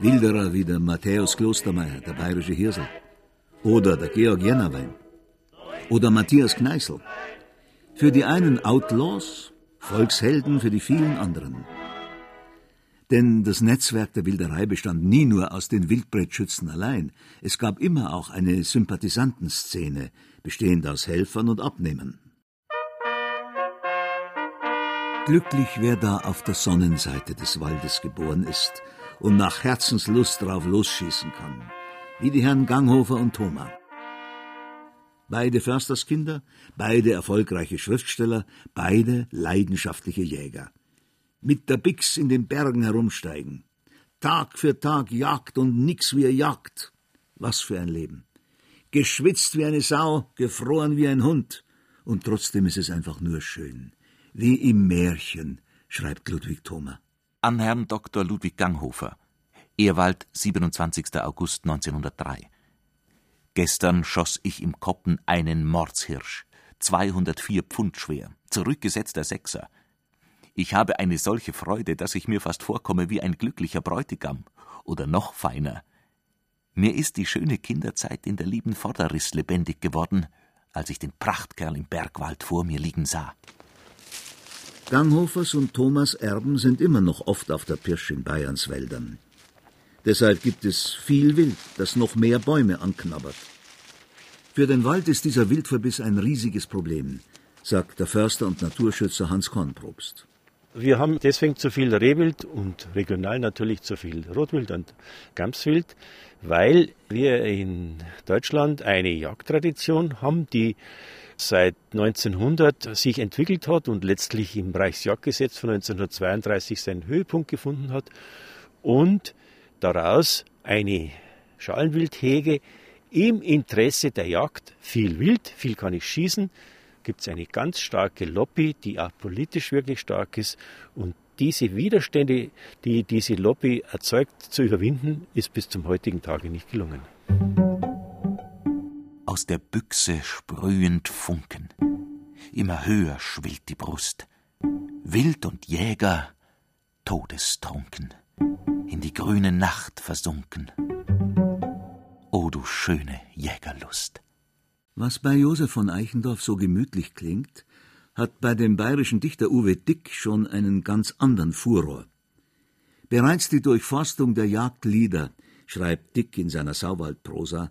Wilderer wie der Matthäus Klostermeier, der bayerische Hirsel, oder der Georg Jennerwein, oder Matthias Kneißl. Für die einen Outlaws, Volkshelden für die vielen anderen. Denn das Netzwerk der Wilderei bestand nie nur aus den Wildbretschützen allein. Es gab immer auch eine Sympathisantenszene, bestehend aus Helfern und Abnehmern. Glücklich, wer da auf der Sonnenseite des Waldes geboren ist und nach Herzenslust drauf losschießen kann, wie die Herren Ganghofer und Thoma. Beide Försterskinder, beide erfolgreiche Schriftsteller, beide leidenschaftliche Jäger mit der Bix in den Bergen herumsteigen. Tag für Tag Jagd und nix wie Jagd. Was für ein Leben. Geschwitzt wie eine Sau, gefroren wie ein Hund. Und trotzdem ist es einfach nur schön. Wie im Märchen, schreibt Ludwig Thoma. An Herrn Dr. Ludwig Ganghofer. Ehrwald, 27. August 1903. Gestern schoss ich im Koppen einen Mordshirsch, 204 Pfund schwer, zurückgesetzter Sechser. Ich habe eine solche Freude, dass ich mir fast vorkomme wie ein glücklicher Bräutigam oder noch feiner. Mir ist die schöne Kinderzeit in der lieben Vorderriss lebendig geworden, als ich den Prachtkerl im Bergwald vor mir liegen sah. Ganghofers und Thomas Erben sind immer noch oft auf der Pirsch in Bayerns Wäldern. Deshalb gibt es viel Wild, das noch mehr Bäume anknabbert. Für den Wald ist dieser Wildverbiss ein riesiges Problem, sagt der Förster und Naturschützer Hans Kornprobst. Wir haben deswegen zu viel Rehwild und regional natürlich zu viel Rotwild und Gamswild, weil wir in Deutschland eine Jagdtradition haben, die seit 1900 sich entwickelt hat und letztlich im Reichsjagdgesetz von 1932 seinen Höhepunkt gefunden hat und daraus eine Schalenwildhege im Interesse der Jagd viel Wild, viel kann ich schießen, gibt es eine ganz starke Lobby, die auch politisch wirklich stark ist. Und diese Widerstände, die diese Lobby erzeugt, zu überwinden, ist bis zum heutigen Tage nicht gelungen. Aus der Büchse sprühend Funken. Immer höher schwillt die Brust. Wild und Jäger todestrunken, in die grüne Nacht versunken. O du schöne Jägerlust! Was bei Josef von Eichendorff so gemütlich klingt, hat bei dem bayerischen Dichter Uwe Dick schon einen ganz anderen Furor. Bereits die Durchforstung der Jagdlieder, schreibt Dick in seiner Sauwaldprosa,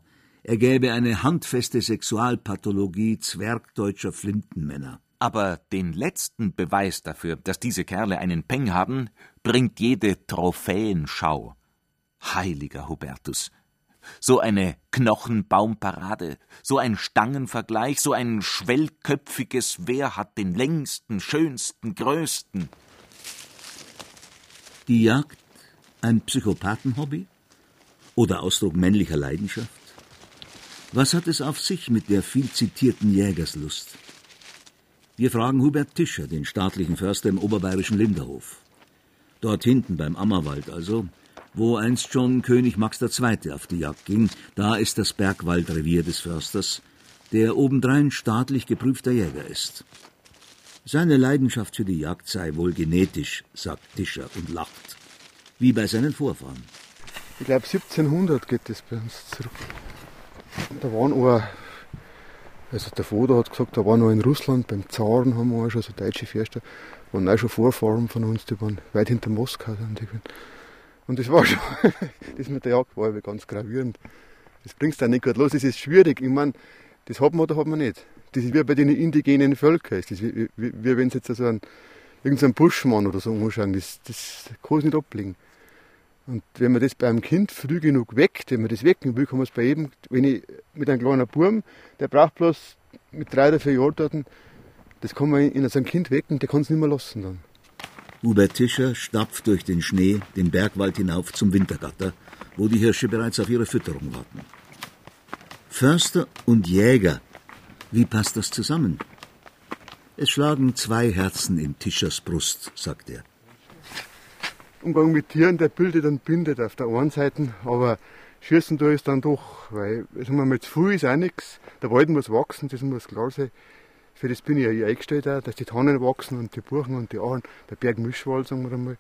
ergäbe eine handfeste Sexualpathologie zwergdeutscher Flintenmänner. Aber den letzten Beweis dafür, dass diese Kerle einen Peng haben, bringt jede Trophäenschau. Heiliger Hubertus, so eine Knochenbaumparade, so ein Stangenvergleich, so ein schwellköpfiges Wer hat den längsten, schönsten, größten. Die Jagd ein Psychopathenhobby? Oder Ausdruck männlicher Leidenschaft? Was hat es auf sich mit der viel zitierten Jägerslust? Wir fragen Hubert Tischer, den staatlichen Förster im oberbayerischen Linderhof. Dort hinten beim Ammerwald also, wo einst schon König Max II. auf die Jagd ging, da ist das Bergwaldrevier des Försters, der obendrein staatlich geprüfter Jäger ist. Seine Leidenschaft für die Jagd sei wohl genetisch, sagt Tischer und lacht, wie bei seinen Vorfahren. Ich glaube 1700 geht das bei uns zurück. Da waren auch, also der Vater hat gesagt, da waren noch in Russland, beim Zaren haben wir auch schon so deutsche Förster, waren auch schon Vorfahren von uns, die waren weit hinter Moskau. Die und das war <laughs> schon, das mit der Jagd war aber ganz gravierend. Das bringst du nicht gut los, das ist schwierig. Ich meine, das hat man oder hat man nicht. Das ist wie bei den indigenen Völkern. Das ist wie, wie, wie wenn sie jetzt so einen, irgendeinen Buschmann oder so anschauen, das, das kann es nicht ablegen. Und wenn man das bei einem Kind früh genug weckt, wenn man das wecken will, kann man es bei jedem, wenn ich mit einem kleinen Burm, der braucht bloß mit drei oder vier Jahren dort, das kann man in so einem Kind wecken, der kann es nicht mehr lassen dann. Hubert Tischer stapft durch den Schnee den Bergwald hinauf zum Wintergatter, wo die Hirsche bereits auf ihre Fütterung warten. Förster und Jäger, wie passt das zusammen? Es schlagen zwei Herzen in Tischers Brust, sagt er. Umgang mit Tieren, der bildet und bindet auf der einen Seite, aber schießen tue ich dann doch, weil sagen wir mal, zu viel ist auch nichts. Der Wald muss wachsen, das muss klar sein. Für das bin ich ja eingestellt, auch, dass die Tannen wachsen und die Buchen und die Achen, der Bergmischwald, sagen wir einmal.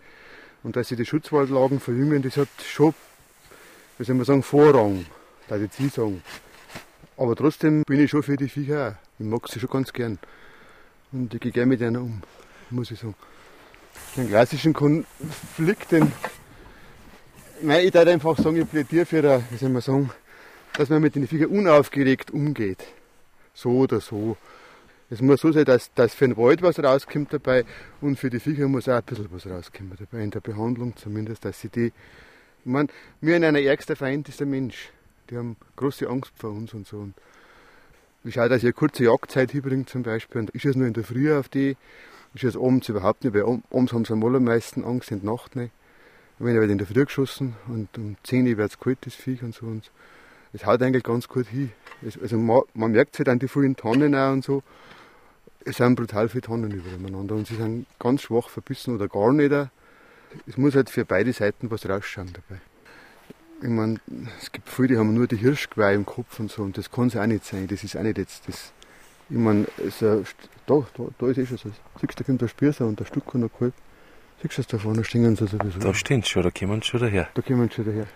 Und dass sie die Schutzwaldlagen verjüngen, das hat schon, wie soll man sagen, Vorrang, da ich jetzt sagen. Aber trotzdem bin ich schon für die Viecher auch. Ich mag sie schon ganz gern. Und ich gehe gerne mit einer um, muss ich sagen. Den klassischen Konflikt, den, nein, ich würde einfach sagen, ich plädiere für, eine, wie soll man sagen, dass man mit den Viechern unaufgeregt umgeht. So oder so. Es muss so sein, dass, dass für den Wald was rauskommt dabei und für die Viecher muss auch ein bisschen was rauskommen dabei, in der Behandlung zumindest, dass sie die, ich meine, mir in einer ärgster Feind ist der Mensch. Die haben große Angst vor uns und so. Und ich schaue, dass ich eine kurze Jagdzeit hinbringe zum Beispiel. Und ich schieße nur in der Früh auf die. Ich schieße abends überhaupt nicht, weil abends haben sie am allermeisten Angst, in der Nacht nicht. Und wenn ich in der Früh geschossen und um 10 Uhr wird es kalt, das Viech und so. Und es haut eigentlich ganz gut hin. Also man, man merkt es halt an die vielen Tannen auch und so. Es sind brutal viele Tannen übereinander und sie sind ganz schwach verbissen oder gar nicht. Es muss halt für beide Seiten was rausschauen dabei. Ich meine, es gibt viele, die haben nur die Hirschgeweih im Kopf und so, und das kann es auch nicht sein. Das ist auch nicht jetzt das. Ich meine, so, da, da, da ist eh schon so. Siehst du, da kommt der Spürser und der Stück und der Kalb. Siehst du da vorne, stehen sie sowieso. Da stehen sie schon, da kommen sie schon daher. Da kommen sie schon daher.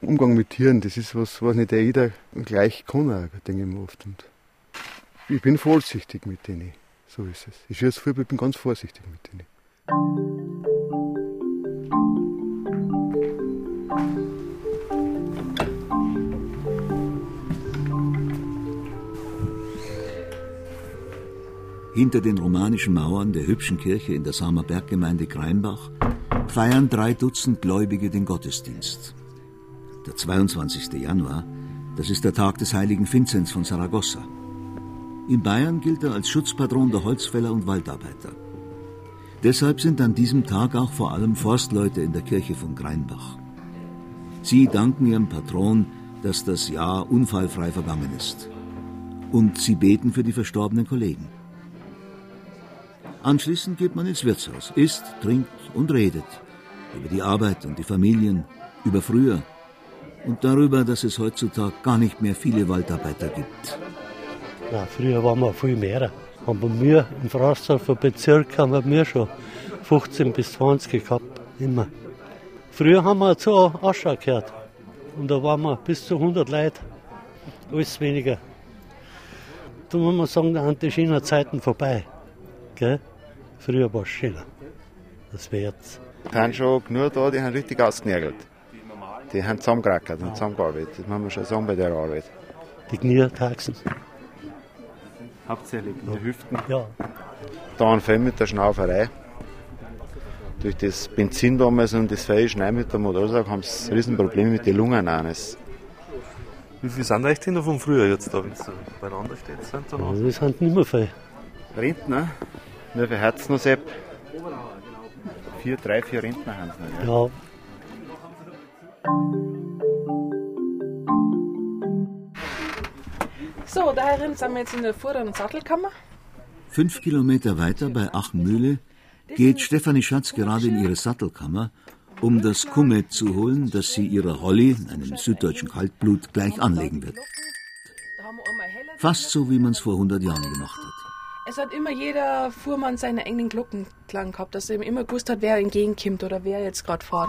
Umgang mit Tieren, das ist was, was nicht jeder gleich kann, auch, denke ich mir oft. Und ich bin vorsichtig mit denen. So ist es. Ich viel, ich bin ganz vorsichtig mit denen. Hinter den romanischen Mauern der hübschen Kirche in der Samer Berggemeinde Kreinbach feiern drei Dutzend Gläubige den Gottesdienst. Der 22. Januar, das ist der Tag des heiligen Vinzenz von Saragossa. In Bayern gilt er als Schutzpatron der Holzfäller und Waldarbeiter. Deshalb sind an diesem Tag auch vor allem Forstleute in der Kirche von Greinbach. Sie danken ihrem Patron, dass das Jahr unfallfrei vergangen ist. Und sie beten für die verstorbenen Kollegen. Anschließend geht man ins Wirtshaus, isst, trinkt und redet über die Arbeit und die Familien, über früher und darüber, dass es heutzutage gar nicht mehr viele Waldarbeiter gibt. Ja, früher waren wir viel mehr. Aber wir im Frosthofer Bezirk haben wir schon 15 bis 20 gehabt, immer. Früher haben wir zu Aschau gehört. Und da waren wir bis zu 100 Leute. Alles weniger. Da muss man sagen, da sind die Zeiten vorbei. Gell? Früher war es schöner. Das wäre jetzt. Die haben schon genug da, die haben richtig ausgenägelt. Die haben zusammengerackert und zusammengearbeitet. Das muss man schon sagen bei der Arbeit. Die Knietaxen. Hauptsächlich die Hüften. Ja. Da ein Fell mit der Schnauferei. Durch das Benzin damals und das Feuerschnei mit der Motorsaug haben sie Riesenprobleme mit den Lungen eines. Wie viele sind euch denn noch von früher jetzt da, wenn ihr beieinander steht? Sind da noch? Also das sind nicht mehr viel. Rentner, nur für Herzen noch Sepp. Vier, drei, vier Rentner haben sie noch. Ja. So, daherin sind wir jetzt in der Vorder- und Sattelkammer. Fünf Kilometer weiter bei Achenmühle geht Stefanie Schatz gerade in ihre Sattelkammer, um das Kummet zu holen, das sie ihrer Holly, einem süddeutschen Kaltblut, gleich anlegen wird. Fast so, wie man es vor 100 Jahren gemacht hat. Es hat immer jeder Fuhrmann seine eigenen Glockenklang gehabt, dass er immer gewusst hat, wer entgegenkommt oder wer jetzt gerade fährt.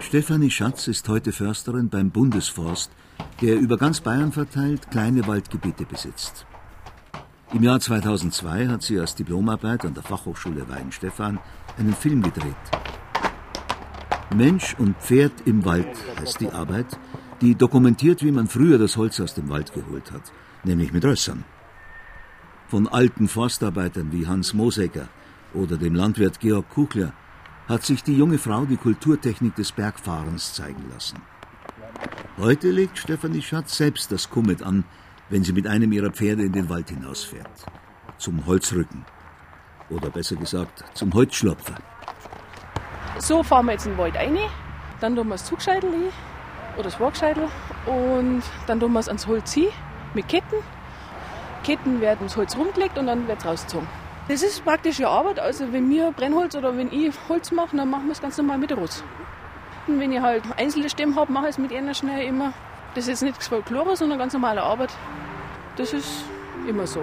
Stefanie Schatz ist heute Försterin beim Bundesforst, der über ganz Bayern verteilt kleine Waldgebiete besitzt. Im Jahr 2002 hat sie als Diplomarbeit an der Fachhochschule Weihenstephan einen Film gedreht. Mensch und Pferd im Wald heißt die Arbeit, die dokumentiert, wie man früher das Holz aus dem Wald geholt hat, nämlich mit Rössern. Von alten Forstarbeitern wie Hans Mosecker oder dem Landwirt Georg Kuchler hat sich die junge Frau die Kulturtechnik des Bergfahrens zeigen lassen. Heute legt Stefanie Schatz selbst das Kummet an, wenn sie mit einem ihrer Pferde in den Wald hinausfährt. Zum Holzrücken. Oder besser gesagt, zum Holzschlopfer. So fahren wir jetzt in den Wald rein, dann tun wir das Zugscheitel hin oder das Waagscheitel und dann tun wir es ans Holz hin mit Ketten. Ketten werden ins Holz rumgelegt und dann wird es rausgezogen. Das ist praktische Arbeit. Also wenn wir Brennholz oder wenn ich Holz mache, dann machen wir es ganz normal mit Rost. Und wenn ich halt einzelne Stämme habe, mache ich es mit einer schnell immer. Das ist jetzt nicht Folklore, sondern ganz normale Arbeit. Das ist immer so.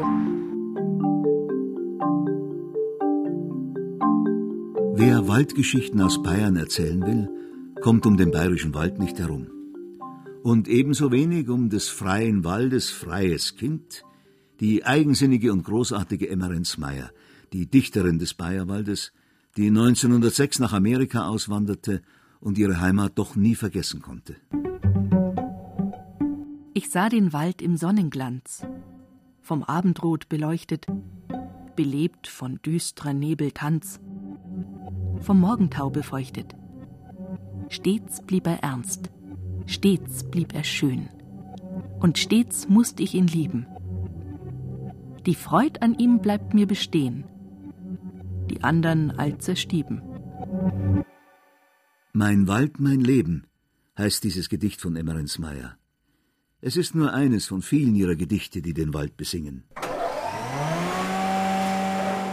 Wer Waldgeschichten aus Bayern erzählen will, kommt um den bayerischen Wald nicht herum. Und ebenso wenig um des freien Waldes freies Kind, die eigensinnige und großartige Emmerens Meyer, die Dichterin des Bayerwaldes, die 1906 nach Amerika auswanderte und ihre Heimat doch nie vergessen konnte. Ich sah den Wald im Sonnenglanz, vom Abendrot beleuchtet, belebt von düstrer Nebeltanz, vom Morgentau befeuchtet. Stets blieb er ernst, stets blieb er schön, und stets musst ich ihn lieben. Die Freud an ihm bleibt mir bestehen, die andern all zerstieben. Mein Wald, mein Leben heißt dieses Gedicht von Emmerensmeier. Es ist nur eines von vielen ihrer Gedichte, die den Wald besingen.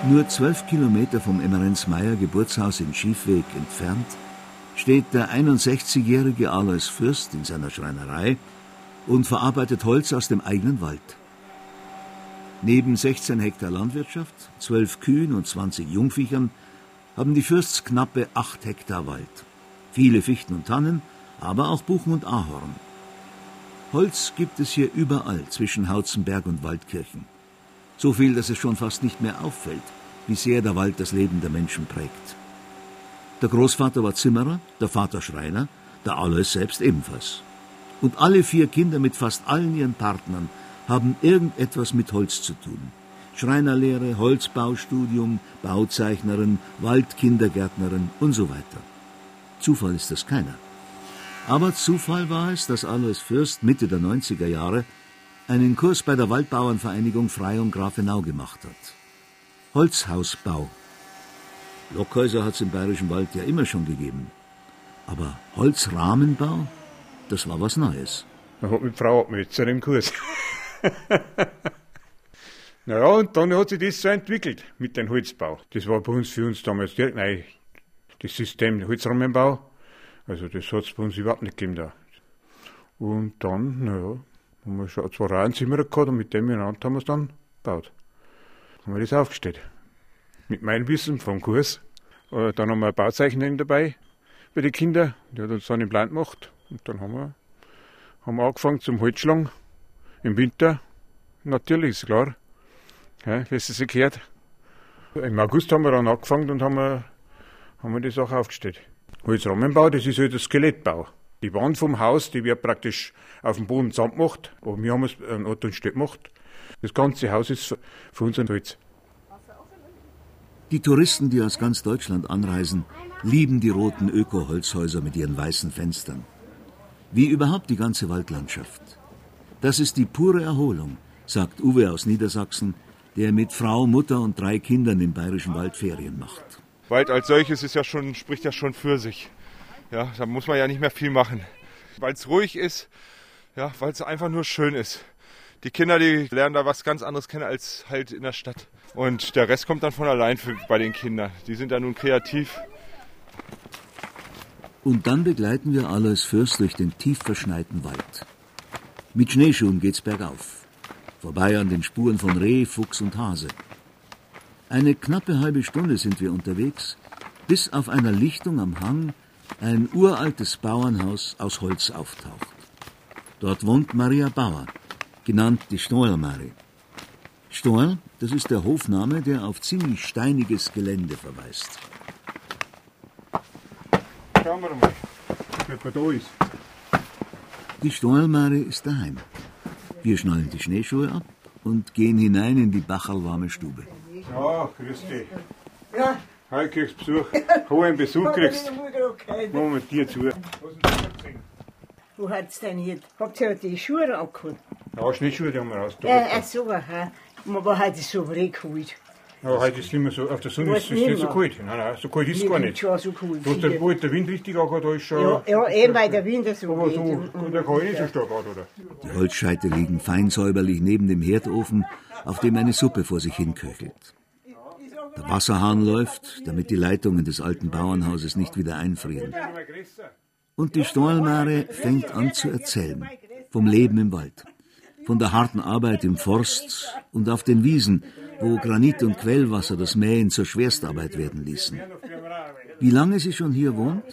Nur zwölf Kilometer vom Emmerensmeier Geburtshaus in Schiefweg entfernt steht der 61-jährige Alois Fürst in seiner Schreinerei und verarbeitet Holz aus dem eigenen Wald. Neben 16 Hektar Landwirtschaft, 12 Kühen und 20 Jungviechern haben die Fürsts knappe 8 Hektar Wald. Viele Fichten und Tannen, aber auch Buchen und Ahorn. Holz gibt es hier überall zwischen Hauzenberg und Waldkirchen. So viel, dass es schon fast nicht mehr auffällt, wie sehr der Wald das Leben der Menschen prägt. Der Großvater war Zimmerer, der Vater Schreiner, der Alois selbst ebenfalls. Und alle vier Kinder mit fast allen ihren Partnern haben irgendetwas mit Holz zu tun. Schreinerlehre, Holzbaustudium, Bauzeichnerin, Waldkindergärtnerin und so weiter. Zufall ist das keiner. Aber Zufall war es, dass Alois Fürst Mitte der 90er Jahre einen Kurs bei der Waldbauernvereinigung Freyung Grafenau gemacht hat. Holzhausbau. Lockhäuser hat es im Bayerischen Wald ja immer schon gegeben. Aber Holzrahmenbau, das war was Neues. Man hat mit Frau Abmützer im Kurs. <laughs> naja, und dann hat sich das so entwickelt mit dem Holzbau. Das war bei uns für uns damals direkt neu. Das System Holzrahmenbau, also das hat es bei uns überhaupt nicht gegeben da. Und dann, naja, haben wir schon zwei Reihenzimmer gehabt und mit dem miteinander haben wir es dann gebaut. Haben wir das aufgestellt. Mit meinem Wissen vom Kurs. Äh, Dann haben wir eine Bauzeichnerin dabei bei den Kindern. Die hat uns dann einen Plan gemacht. Und dann haben wir, haben wir angefangen zum Holzschlagen. Im Winter. Natürlich, ist klar. Ja, es sich gehört. Im August haben wir dann angefangen und haben, haben wir die Sache aufgestellt. Holzrahmenbau, das ist halt der Skelettbau. Die Wand vom Haus, die wird praktisch auf dem Boden zusammengemacht. Aber wir haben es an Ort und Stelle gemacht. Das ganze Haus ist für uns ein Holz. Die Touristen, die aus ganz Deutschland anreisen, lieben die roten Öko-Holzhäuser mit ihren weißen Fenstern. Wie überhaupt die ganze Waldlandschaft. Das ist die pure Erholung, sagt Uwe aus Niedersachsen, der mit Frau, Mutter und drei Kindern im bayerischen Wald Ferien macht. Wald als solches ist ja schon, spricht ja schon für sich. Ja, da muss man ja nicht mehr viel machen. Weil es ruhig ist, ja, weil es einfach nur schön ist. Die Kinder, die lernen da was ganz anderes kennen als halt in der Stadt. Und der Rest kommt dann von allein für, bei den Kindern. Die sind da nun kreativ. Und dann begleiten wir Alois Fürst durch den tief verschneiten Wald. Mit Schneeschuhen geht's bergauf. Vorbei an den Spuren von Reh, Fuchs und Hase. Eine knappe halbe Stunde sind wir unterwegs, bis auf einer Lichtung am Hang ein uraltes Bauernhaus aus Holz auftaucht. Dort wohnt Maria Bauer, genannt die Stoelmari. Stoel, das ist der Hofname, der auf ziemlich steiniges Gelände verweist. Schauen wir mal, wer da ist. Die Stoelmari ist daheim. Wir schnallen die Schneeschuhe ab und gehen hinein in die bachelwarme Stube. Ja, grüß dich. Ja. Hi, kriegst Besuch. Wo einen Besuch kriegst, machen wir dir zu. Wo hat's denn jetzt? Habt ihr die Schuhe angeholt? Ja, Schneeschuhe, die haben wir raus. Ja, ach so, aha. Aber heute ist so kalt. Ja, heute ist es nicht mehr so, auf der Sonne ist es nicht nicht so kalt. Nein, nein, so kalt ist es gar nicht. Schon so kalt. Du hast der, wo der Wind richtig angehört, da ist schon. Ja, ja, eben weil der Winter so Aber so, Und- der kann nicht so stark an, oder? Die Holzscheite liegen fein säuberlich neben dem Herdofen, auf dem eine Suppe vor sich hin köchelt. Der Wasserhahn läuft, damit die Leitungen des alten Bauernhauses nicht wieder einfrieren. Und die Stollmare fängt an zu erzählen vom Leben im Wald, von der harten Arbeit im Forst und auf den Wiesen, wo Granit und Quellwasser das Mähen zur Schwerstarbeit werden ließen. Wie lange sie schon hier wohnt?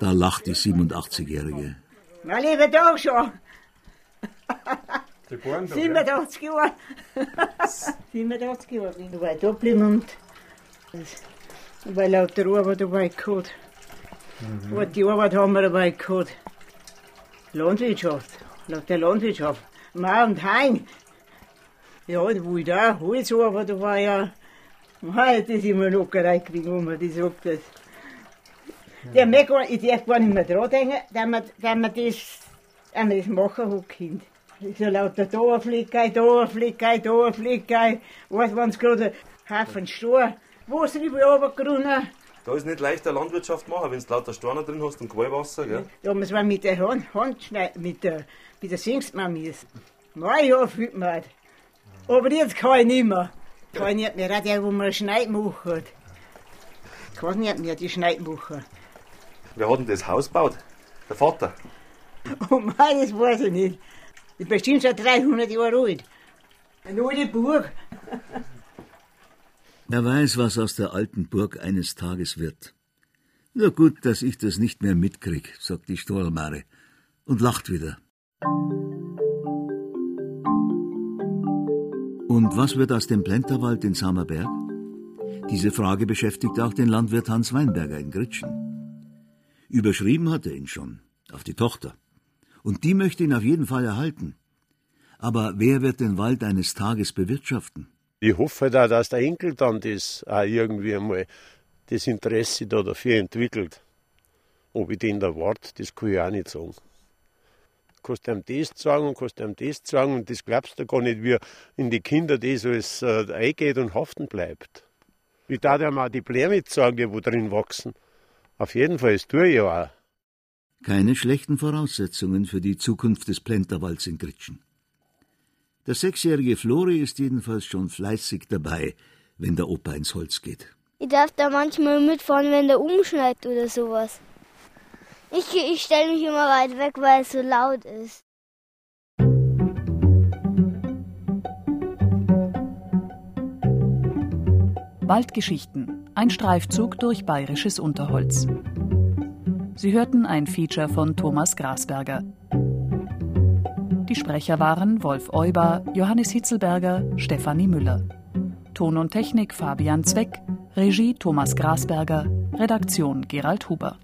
Da lacht die 87-Jährige. Na, lieber Tag schon. 87 Jahre. 87 Jahre bin ich dabei da geblieben und weil lauter Arbeit dabei gehabt. Mhm. Und die Arbeit haben wir dabei gehabt. Landwirtschaft, lauter Landwirtschaft. Mau und Hain. Ja, und wo ich da Holzarbeit, da war ja, Mei, das ist immer noch gekriegt, wo man das sagt. Das. Der mag gar, ich darf gar nicht mehr dran denken, dass man, dass man das, dass man das machen hat, Kind. So lauter da ein Flickei, da ein Flickei, da ein Flickei. Weißt wenn es gerade ein Haufen Stor, wo ist drüber runtergerunnen? Da ist nicht leicht eine Landwirtschaft machen, wenn du lauter Steine drin hast und Quellwasser, gell? Da muss man mit der Hand, Hand schneiden, mit der, mit der singst man müssen. Nein, ja, fühlt man halt. Aber jetzt kann ich nicht mehr. Kann ich nicht mehr, auch der, wo man Schneid macht. hat. Kann nicht mehr, die Schneid machen. Wer hat denn das Haus gebaut? Der Vater. Oh Mann, das weiß ich nicht. Das ist bestimmt schon 300 Jahre alt. Eine alte Burg. Wer weiß, was aus der alten Burg eines Tages wird. Na gut, dass ich das nicht mehr mitkrieg, sagt die Stollmare und lacht wieder. Und was wird aus dem Plenterwald in Samerberg? Diese Frage beschäftigt auch den Landwirt Hans Weinberger in Gritschen. Überschrieben hat er ihn schon, auf die Tochter. Und die möchte ihn auf jeden Fall erhalten. Aber wer wird den Wald eines Tages bewirtschaften? Ich hoffe da, dass der Enkel dann das auch irgendwie einmal das Interesse da dafür entwickelt. Ob ich den da wart, das kann ich auch nicht sagen. Kannst ihm das sagen und kannst ihm das sagen und das glaubst du gar nicht, wie in die Kinder das alles äh, eingeht und haften bleibt. Ich darf ihm auch die Bläme sagen, die wo drin wachsen. Auf jeden Fall, das tue ich ja auch. Keine schlechten Voraussetzungen für die Zukunft des Plenterwalds in Gritschen. Der sechsjährige Flori ist jedenfalls schon fleißig dabei, wenn der Opa ins Holz geht. Ich darf da manchmal mitfahren, wenn der umschneit oder sowas. Ich, ich stelle mich immer weit weg, weil es so laut ist. Waldgeschichten. Ein Streifzug durch bayerisches Unterholz. Sie hörten ein Feature von Thomas Grasberger. Die Sprecher waren Wolf Euber, Johannes Hitzelberger, Stefanie Müller. Ton und Technik Fabian Zweck, Regie Thomas Grasberger, Redaktion Gerald Huber.